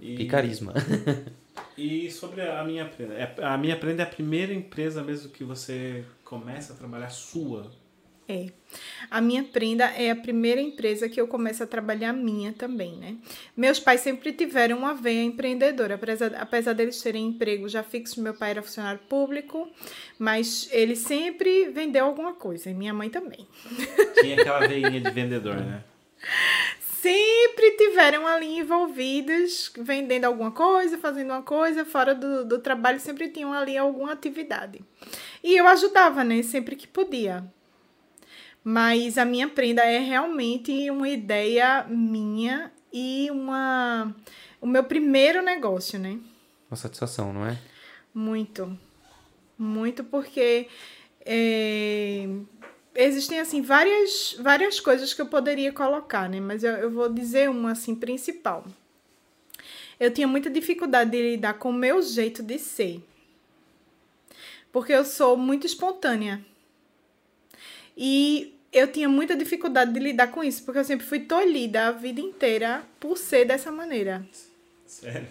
E, que carisma. E sobre a minha prenda. É, a minha prenda é a primeira empresa mesmo que você começa a trabalhar sua é. A minha prenda é a primeira empresa que eu começo a trabalhar minha também, né? Meus pais sempre tiveram uma veia empreendedora, apesar, apesar deles terem emprego já fixo, meu pai era funcionário público, mas ele sempre vendeu alguma coisa, e minha mãe também. Tinha aquela veinha de vendedor, né? sempre tiveram ali envolvidos, vendendo alguma coisa, fazendo uma coisa, fora do, do trabalho, sempre tinham ali alguma atividade. E eu ajudava, né? Sempre que podia. Mas a minha prenda é realmente uma ideia minha e uma o meu primeiro negócio, né? Uma satisfação, não é? Muito. Muito porque é, existem assim várias várias coisas que eu poderia colocar, né? Mas eu, eu vou dizer uma assim principal. Eu tinha muita dificuldade de lidar com o meu jeito de ser. Porque eu sou muito espontânea. E eu tinha muita dificuldade de lidar com isso, porque eu sempre fui tolhida a vida inteira por ser dessa maneira. Sério?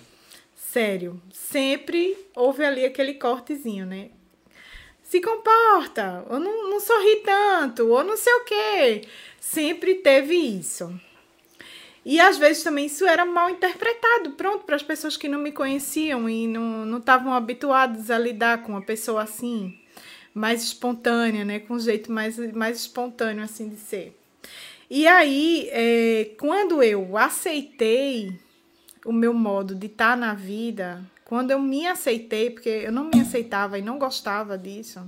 Sério. Sempre houve ali aquele cortezinho, né? Se comporta, ou não, não sorri tanto, ou não sei o quê. Sempre teve isso. E às vezes também isso era mal interpretado, pronto, para as pessoas que não me conheciam e não estavam habituadas a lidar com uma pessoa assim mais espontânea, né? Com um jeito mais, mais espontâneo, assim, de ser. E aí, é, quando eu aceitei o meu modo de estar tá na vida, quando eu me aceitei, porque eu não me aceitava e não gostava disso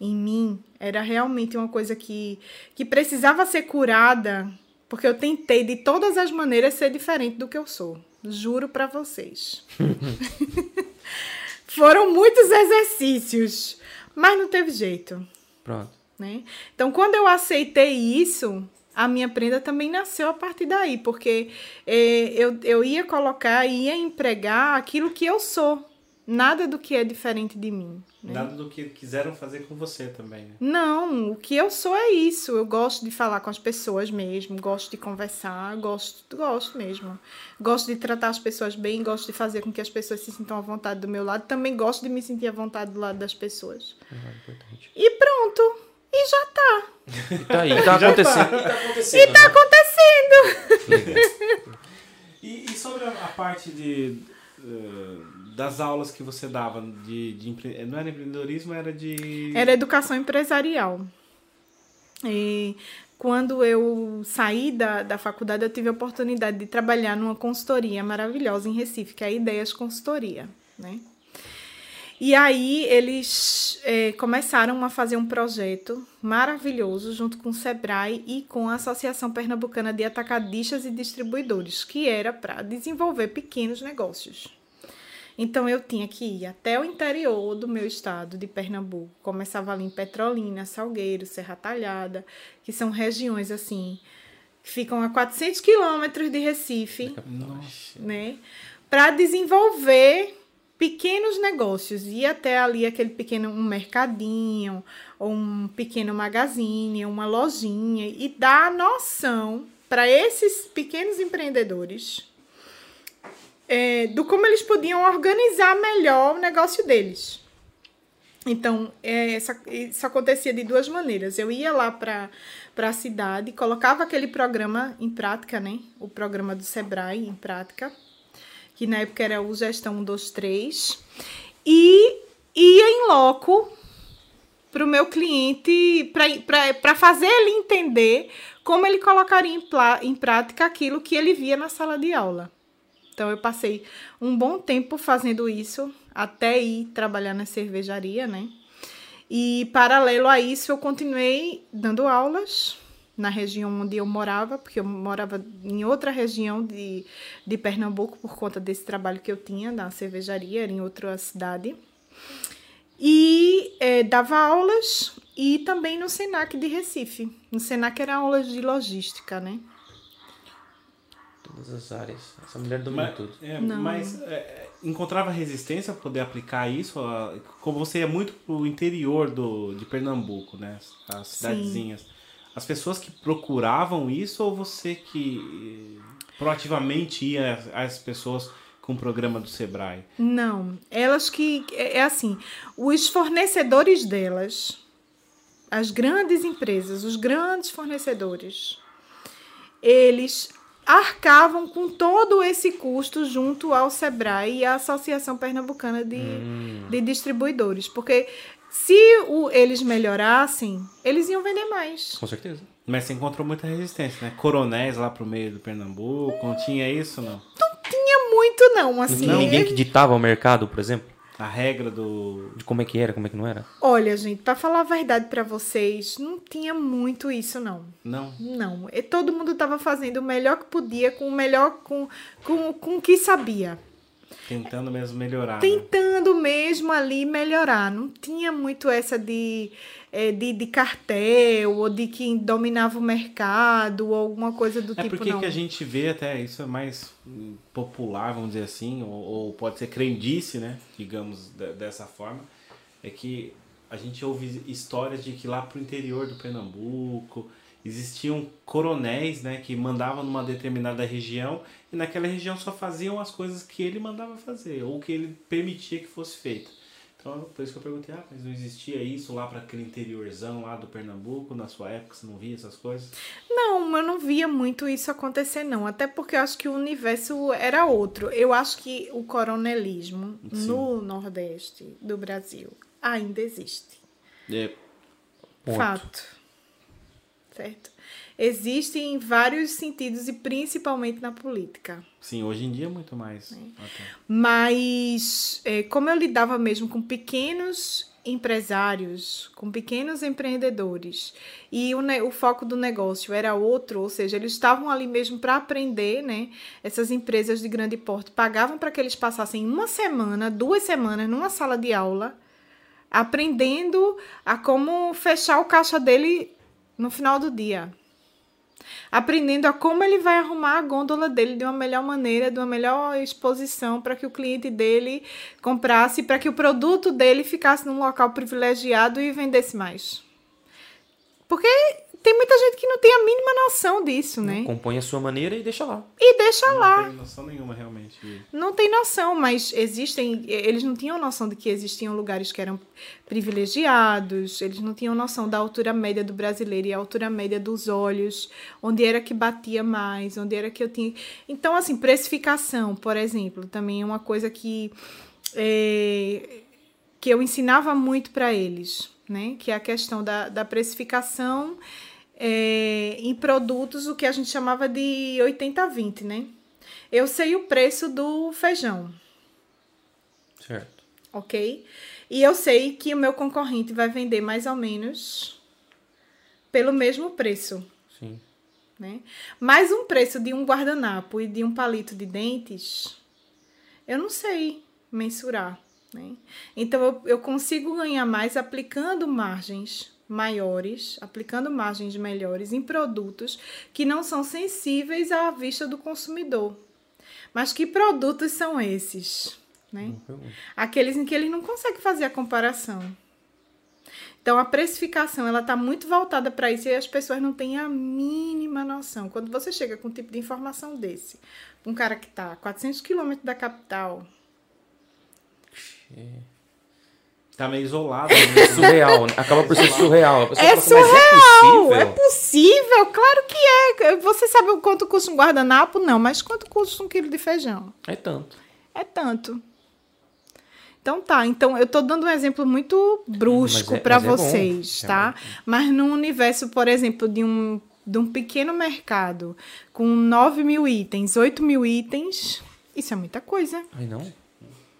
em mim, era realmente uma coisa que, que precisava ser curada, porque eu tentei de todas as maneiras ser diferente do que eu sou. Juro para vocês. Foram muitos exercícios mas não teve jeito. Pronto. Né? Então, quando eu aceitei isso, a minha prenda também nasceu a partir daí, porque é, eu, eu ia colocar, ia empregar aquilo que eu sou. Nada do que é diferente de mim. Né? Nada do que quiseram fazer com você também. Né? Não, o que eu sou é isso. Eu gosto de falar com as pessoas mesmo, gosto de conversar, gosto, gosto mesmo. Gosto de tratar as pessoas bem, gosto de fazer com que as pessoas se sintam à vontade do meu lado. Também gosto de me sentir à vontade do lado das pessoas. É e pronto. E já tá. E tá aí, tá acontecendo. E tá acontecendo. E tá acontecendo. Né? e, e, sobre a, a parte de. Uh das aulas que você dava de, de não era empreendedorismo, era de era educação empresarial. E quando eu saí da, da faculdade, eu tive a oportunidade de trabalhar numa consultoria maravilhosa em Recife, que é a Ideias Consultoria, né? E aí eles é, começaram a fazer um projeto maravilhoso junto com o Sebrae e com a Associação Pernambucana de Atacadistas e Distribuidores, que era para desenvolver pequenos negócios. Então eu tinha que ir até o interior do meu estado de Pernambuco. Começava ali em Petrolina, Salgueiro, Serra Talhada, que são regiões assim que ficam a 400 quilômetros de Recife, Nossa. né? Para desenvolver pequenos negócios, ir até ali aquele pequeno um mercadinho, ou um pequeno magazine, uma lojinha e dar noção para esses pequenos empreendedores é, do como eles podiam organizar melhor o negócio deles. Então, é, essa, isso acontecia de duas maneiras. Eu ia lá para a cidade, colocava aquele programa em prática, né? O programa do Sebrae em prática, que na época era o Gestão 123, e ia em loco para o meu cliente, para fazer ele entender como ele colocaria em, em prática aquilo que ele via na sala de aula. Então eu passei um bom tempo fazendo isso, até ir trabalhar na cervejaria, né? E paralelo a isso eu continuei dando aulas na região onde eu morava, porque eu morava em outra região de, de Pernambuco por conta desse trabalho que eu tinha na cervejaria, era em outra cidade. E é, dava aulas e também no Senac de Recife. No Senac era aulas de logística, né? Todas as áreas. Essa mulher domina Mas, tudo. é, Não. mas é, encontrava resistência para poder aplicar isso? a- Como você é muito pro interior do, de Pernambuco, né? As cidadezinhas. As pessoas que procuravam isso ou você que eh, proativamente ia às pessoas com o programa do Sebrae? Não, elas que. É é assim, os fornecedores delas, as grandes empresas, os grandes fornecedores, eles arcavam com todo esse custo junto ao SEBRAE e à Associação Pernambucana de, de Distribuidores. Porque se o- eles melhorassem, eles iam vender mais. Com certeza. Mas você encontrou muita resistência, né? Coronéis lá pro meio do Pernambuco, não tinha isso, não? Tinha muito, não, Não assim. tinha ninguém que ditava o mercado, por exemplo? A regra do. De como é que era, como é que não era? Olha, gente, para falar a verdade para vocês, não tinha muito isso, não. Não. Não, e todo mundo estava fazendo o melhor que podia, com o melhor, com, com, com o que sabia. Tentando mesmo melhorar. né? Tentando mesmo ali melhorar. Não tinha muito essa de, eh, de, de cartel, ou de quem dominava o mercado, ou alguma coisa do É tipo, porque não. que a gente vê até, isso é mais popular, vamos dizer assim, ou, ou pode ser crendice, né? Digamos de- dessa forma. É que a gente ouve histórias de que lá pro interior do Pernambuco existiam coronéis, né? Que mandavam numa determinada região e naquela região só faziam as coisas que ele mandava fazer, ou que ele permitia que fosse feito. Então, por isso que eu perguntei, ah, mas não existia isso lá para aquele interiorzão lá do Pernambuco, na sua época, você não via essas coisas? Não, eu não via muito isso acontecer, não. Até porque eu acho que o universo era outro. Eu acho que o coronelismo Sim. no Nordeste do Brasil ainda existe. É, Ponto. Fato. Certo? Existe em vários sentidos e principalmente na política. Sim, hoje em dia é muito mais. Mas é, como eu lidava mesmo com pequenos empresários, com pequenos empreendedores, e o, o foco do negócio era outro, ou seja, eles estavam ali mesmo para aprender, né? Essas empresas de grande porte pagavam para que eles passassem uma semana, duas semanas numa sala de aula, aprendendo a como fechar o caixa dele no final do dia aprendendo a como ele vai arrumar a gôndola dele de uma melhor maneira, de uma melhor exposição para que o cliente dele comprasse, para que o produto dele ficasse num local privilegiado e vendesse mais. Porque tem muita gente que não tem a mínima noção disso, né? Compõe a sua maneira e deixa lá. E deixa lá. Não tem noção nenhuma realmente. Não tem noção, mas existem. Eles não tinham noção de que existiam lugares que eram privilegiados, eles não tinham noção da altura média do brasileiro e a altura média dos olhos, onde era que batia mais, onde era que eu tinha. Então, assim, precificação, por exemplo, também é uma coisa que, é, que eu ensinava muito para eles, né? Que é a questão da, da precificação. É, em produtos, o que a gente chamava de 80-20, né? Eu sei o preço do feijão, Certo. ok? E eu sei que o meu concorrente vai vender mais ou menos pelo mesmo preço, Sim. né? Mas um preço de um guardanapo e de um palito de dentes, eu não sei mensurar, né? Então eu, eu consigo ganhar mais aplicando margens maiores, aplicando margens melhores em produtos que não são sensíveis à vista do consumidor. Mas que produtos são esses? Né? Aqueles em que ele não consegue fazer a comparação. Então a precificação ela está muito voltada para isso e as pessoas não têm a mínima noção. Quando você chega com um tipo de informação desse, um cara que está a 400 quilômetros da capital, Tá meio isolado. né? Surreal, né? Acaba por ser surreal. É fala, "Mas surreal! É É possível? possível, claro que é. Você sabe o quanto custa um guardanapo? Não, mas quanto custa um quilo de feijão? É tanto. É tanto. Então tá, então eu tô dando um exemplo muito brusco é- para é bom. vocês, É tá? Mas num universo, por exemplo, de um, de um pequeno mercado com 9 mil itens, 8 mil itens, Isso é muita coisa, Ai, não?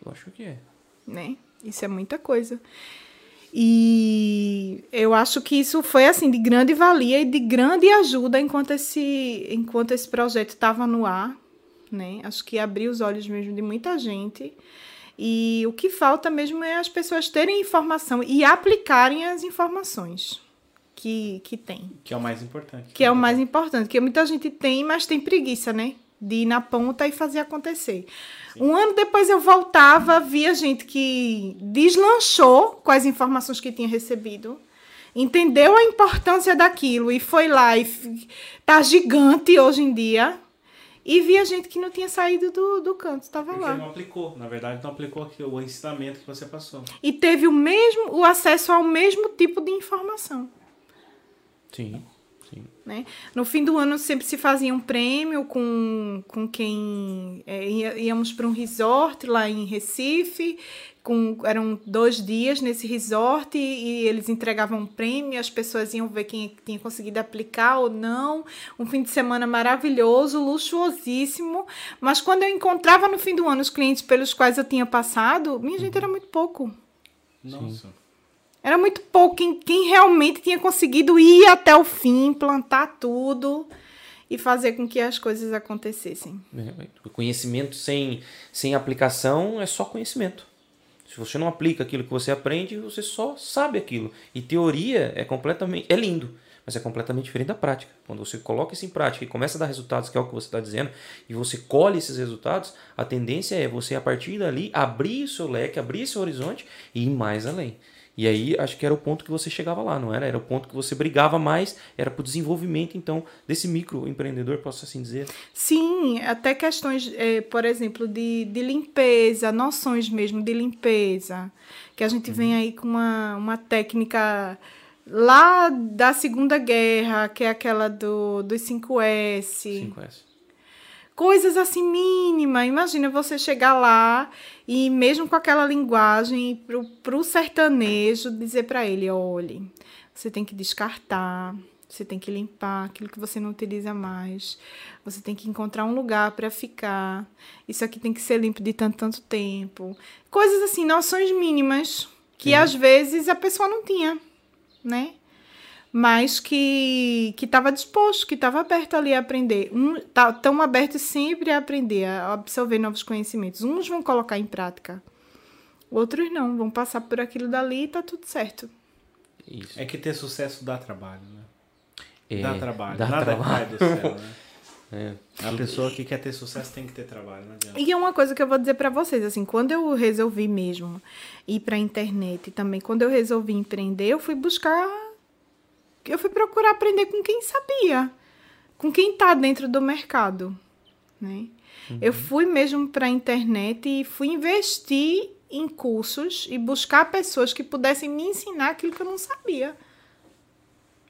Eu acho que é. né? Isso é muita coisa. E eu acho que isso foi assim de grande valia e de grande ajuda enquanto esse enquanto esse projeto estava no ar, né? Acho que abriu os olhos mesmo de muita gente. E o que falta mesmo é as pessoas terem informação e aplicarem as informações que, que tem. Que é o mais importante. Que é o mais importante, que muita gente tem, mas tem preguiça, né? De ir na ponta e fazer acontecer. Um ano depois eu voltava, via gente que deslanchou com as informações que tinha recebido, entendeu a importância daquilo e foi lá e tá gigante hoje em dia. E via gente que não tinha saído do, do canto, estava Porque lá. não aplicou, na verdade, não aplicou aqui o ensinamento que você passou. E teve o mesmo, o acesso ao mesmo tipo de informação. Sim, sim. Né? No fim do ano sempre se fazia um prêmio com, com quem é, íamos para um resort lá em Recife, com, eram dois dias nesse resort e, e eles entregavam um prêmio, as pessoas iam ver quem tinha conseguido aplicar ou não. Um fim de semana maravilhoso, luxuosíssimo. Mas quando eu encontrava no fim do ano os clientes pelos quais eu tinha passado, minha gente era muito pouco. Nossa. Era muito pouco quem, quem realmente tinha conseguido ir até o fim, plantar tudo e fazer com que as coisas acontecessem. É, O conhecimento sem, sem aplicação é só conhecimento. Se você não aplica aquilo que você aprende, você só sabe aquilo. E teoria é completamente. é lindo, mas é completamente diferente da prática. Quando você coloca isso em prática e começa a dar resultados, que é o que você está dizendo, e você colhe esses resultados, a tendência é você, a partir dali, abrir seu leque, abrir seu horizonte e ir mais além. E aí, acho que era o ponto que você chegava lá, não era? Era o ponto que você brigava mais, era para o desenvolvimento, então, desse microempreendedor, posso assim dizer. Sim, até questões, eh, por exemplo, de, de limpeza, noções mesmo de limpeza, que a gente vem aí com uma, uma técnica lá da Segunda Guerra, que é aquela do, dos 5S. 5S. Coisas assim mínimas. Imagina você chegar lá e mesmo com aquela linguagem pro, pro sertanejo dizer para ele, olhe, você tem que descartar, você tem que limpar aquilo que você não utiliza mais. Você tem que encontrar um lugar para ficar. Isso aqui tem que ser limpo de tanto tanto tempo. Coisas assim, noções mínimas que às vezes a pessoa não tinha, né? Mas que que estava disposto, que estava aberto ali a aprender. Um, tá, tão aberto sempre a aprender, a absorver novos conhecimentos. Uns vão colocar em prática, outros não, vão passar por aquilo dali e tá tudo certo. Isso. É que ter sucesso dá trabalho, né? É, dá trabalho. dá Nada trabalho. cai do céu, né? É. A pessoa que quer ter sucesso tem que ter trabalho, não adianta. E é uma coisa que eu vou dizer para vocês, assim, quando eu resolvi mesmo ir para a internet e também quando eu resolvi empreender, eu fui buscar eu fui procurar aprender com quem sabia, com quem está dentro do mercado, né? Eu fui mesmo para a internet e fui investir em cursos e buscar pessoas que pudessem me ensinar aquilo que eu não sabia.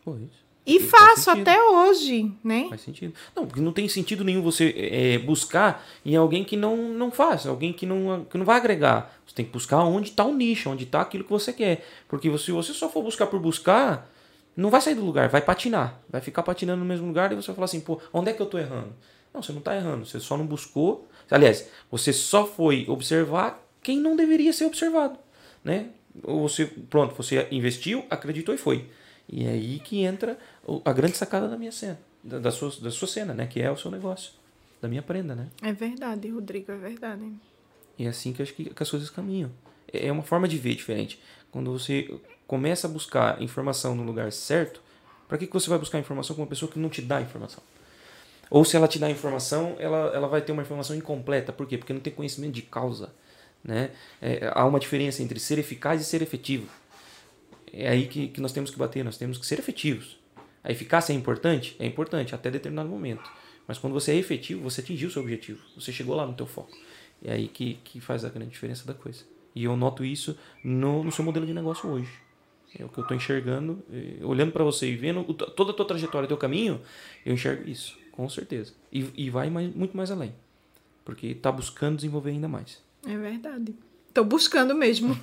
Pô, isso. E faço até hoje, né? Faz sentido. Não, porque não tem sentido nenhum você é, buscar em alguém que não, não faz, alguém que não, que não vai agregar. Você tem que buscar onde está o nicho, onde está aquilo que você quer. Porque se você só for buscar por buscar, não vai sair do lugar, vai patinar. Vai ficar patinando no mesmo lugar e você vai falar assim, pô, onde é que eu tô errando? Não, você não está errando, você só não buscou. Aliás, você só foi observar quem não deveria ser observado, né? Ou você, pronto, você investiu, acreditou e foi. E é aí que entra a grande sacada da minha cena, da, da sua, da sua cena, né? Que é o seu negócio, da minha prenda, né? É verdade, Rodrigo, é verdade. E é assim que eu acho que, que as coisas caminham. É é uma forma de ver diferente. Quando você começa a buscar informação no lugar certo, para que, que você vai buscar informação com uma pessoa que não te dá informação? Ou se ela te dá informação, ela, ela vai ter uma informação incompleta. Por quê? Porque não tem conhecimento de causa. Né? É, há uma diferença entre ser eficaz e ser efetivo. É aí que, que nós temos que bater, nós temos que ser efetivos. A eficácia é importante? É importante, até determinado momento. Mas quando você é efetivo, você atingiu o seu objetivo. Você chegou lá no teu foco. É aí que, que faz a grande diferença da coisa. E eu noto isso no, no seu modelo de negócio hoje. É o que eu estou enxergando, olhando para você e vendo toda a tua trajetória, teu caminho, eu enxergo isso, com certeza. E, e vai mais- muito mais além. Porque está buscando desenvolver ainda mais. É verdade. Tô buscando mesmo.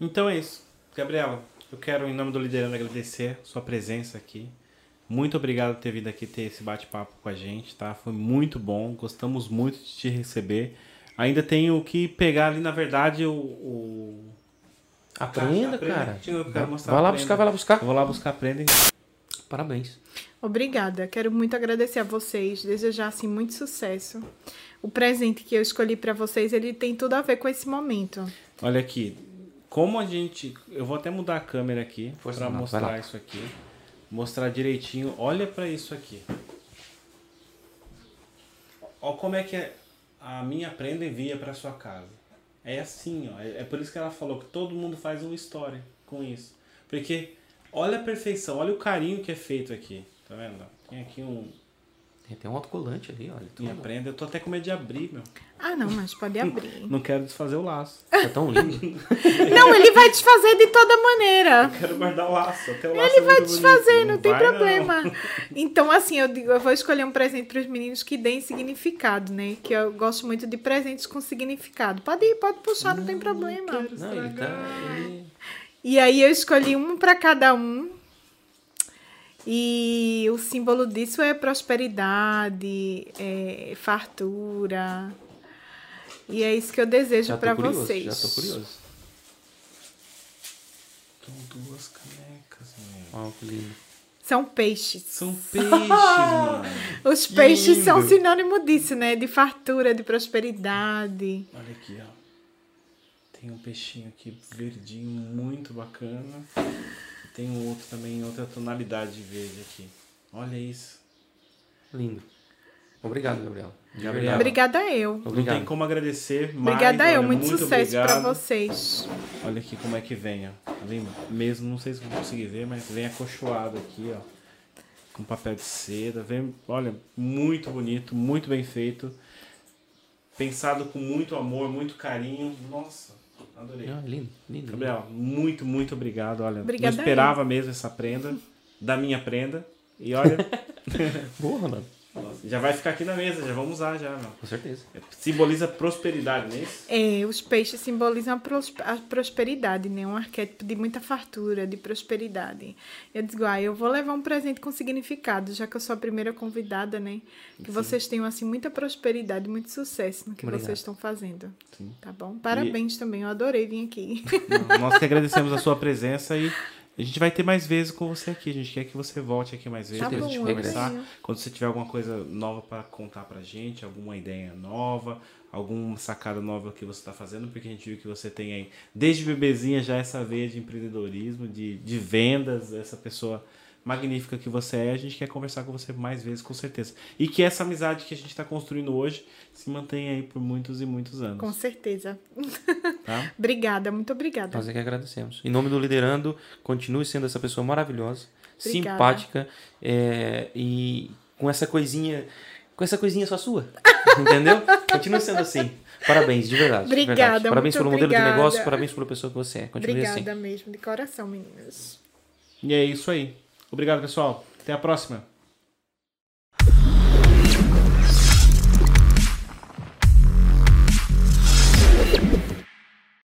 Então é isso. Gabriela, eu quero, em nome do Liderando, agradecer sua presença aqui. Muito obrigado por ter vindo aqui ter esse bate-papo com a gente, tá? Foi muito bom, gostamos muito de te receber. Ainda tenho que pegar ali, na verdade, o. o... Aprenda, cara. Eu quero mostrar Vai lá a buscar, prenda. vai lá buscar. Eu vou lá buscar a prenda. Parabéns. Obrigada. Quero muito agradecer a vocês, desejar assim muito sucesso. O presente que eu escolhi para vocês, ele tem tudo a ver com esse momento. Olha aqui, como a gente. Eu vou até mudar a câmera aqui para mostrar isso aqui. Mostrar direitinho. Olha para isso aqui. Olha como é que é- a minha prenda envia para sua casa. É assim, ó. É é por isso que ela falou que todo mundo faz uma história com isso. Porque olha a perfeição, olha o carinho que é feito aqui. Tá vendo? Tem aqui um Tem um autocolante ali, olha. minha Tudo. prenda. Eu tô até com medo de abrir, meu. Ah, não, mas pode abrir. Não quero desfazer o laço. Tá tão lindo. não, ele vai desfazer de toda maneira. Quero guardar o laço. Até o laço Ele é vai desfazer, bonito. não tem vai, não. problema. Então, assim, eu digo, eu vou escolher um presente para os meninos que deem significado, né? Que eu gosto muito de presentes com significado. Pode ir, pode puxar, não tem problema. Não, ele tá. Ele... E aí eu escolhi um para cada um. E o símbolo disso é prosperidade, é fartura. E é isso que eu desejo para vocês. Já tô curioso. São duas canecas, meu. Ó, que lindo. São peixes. São peixes, mano. Os peixes são lindo. sinônimo disso, né? De fartura, de prosperidade. Olha aqui, ó. Tem um peixinho aqui verdinho, muito bacana. Tem um outro também outra tonalidade de verde aqui. Olha isso. Lindo. Obrigado, Gabriela. verdade. Obrigada eu. Não Obrigado. tem como agradecer mais. Obrigada eu. olha, Muito, sucesso para vocês. Olha aqui como é que vem, ó. Tá? Mesmo, não sei se vão conseguir ver, mas vem acolchoado aqui, ó. Com papel de seda. Vem, olha, muito bonito, muito bem feito. Pensado com muito amor, muito carinho. Nossa, adorei. Ah, lindo, lindo. Gabriel, muito, muito obrigado. Olha, Obrigada não esperava mesmo essa prenda, da minha prenda. E olha, Boa, Rolando. Nossa, já vai ficar aqui na mesa, já vamos usar já, meu. Com certeza. Simboliza prosperidade, não é isso? É, os peixes simbolizam a pros- a prosperidade, né? Um arquétipo de muita fartura, de prosperidade. Eu digo, ah, eu vou levar um presente com significado, já que eu sou a primeira convidada, né? Que vocês tenham, assim, muita prosperidade, muito sucesso no que Obrigado. vocês estão fazendo. Sim. Tá bom? Parabéns também, eu adorei vir aqui. Nós que agradecemos a sua presença e a gente vai ter mais vezes com você aqui. A gente quer que você volte aqui mais vezes Tá pra bom, gente conversar. Quando você tiver alguma coisa nova para contar pra gente, alguma ideia nova, alguma sacada nova que você está fazendo, porque a gente viu que você tem aí, desde bebezinha, já essa veia de empreendedorismo, de, de vendas, essa pessoa magnífica que você é. A gente quer conversar com você mais vezes, com certeza. E que essa amizade que a gente está construindo hoje se mantenha aí por muitos e muitos anos. Com certeza. Tá? Obrigada, muito obrigada. Nós é que agradecemos. Em nome do Liderando, continue sendo essa pessoa maravilhosa, Obrigada. simpática é, e com essa coisinha, com essa coisinha só sua. Entendeu? Continue sendo assim. Parabéns, de verdade. de Obrigada, verdade. Parabéns muito pelo modelo obrigada. de negócio, parabéns pela pessoa que você é. Continue Obrigada assim. mesmo, de coração, meninas. E é isso aí. Obrigado, pessoal. Até a próxima.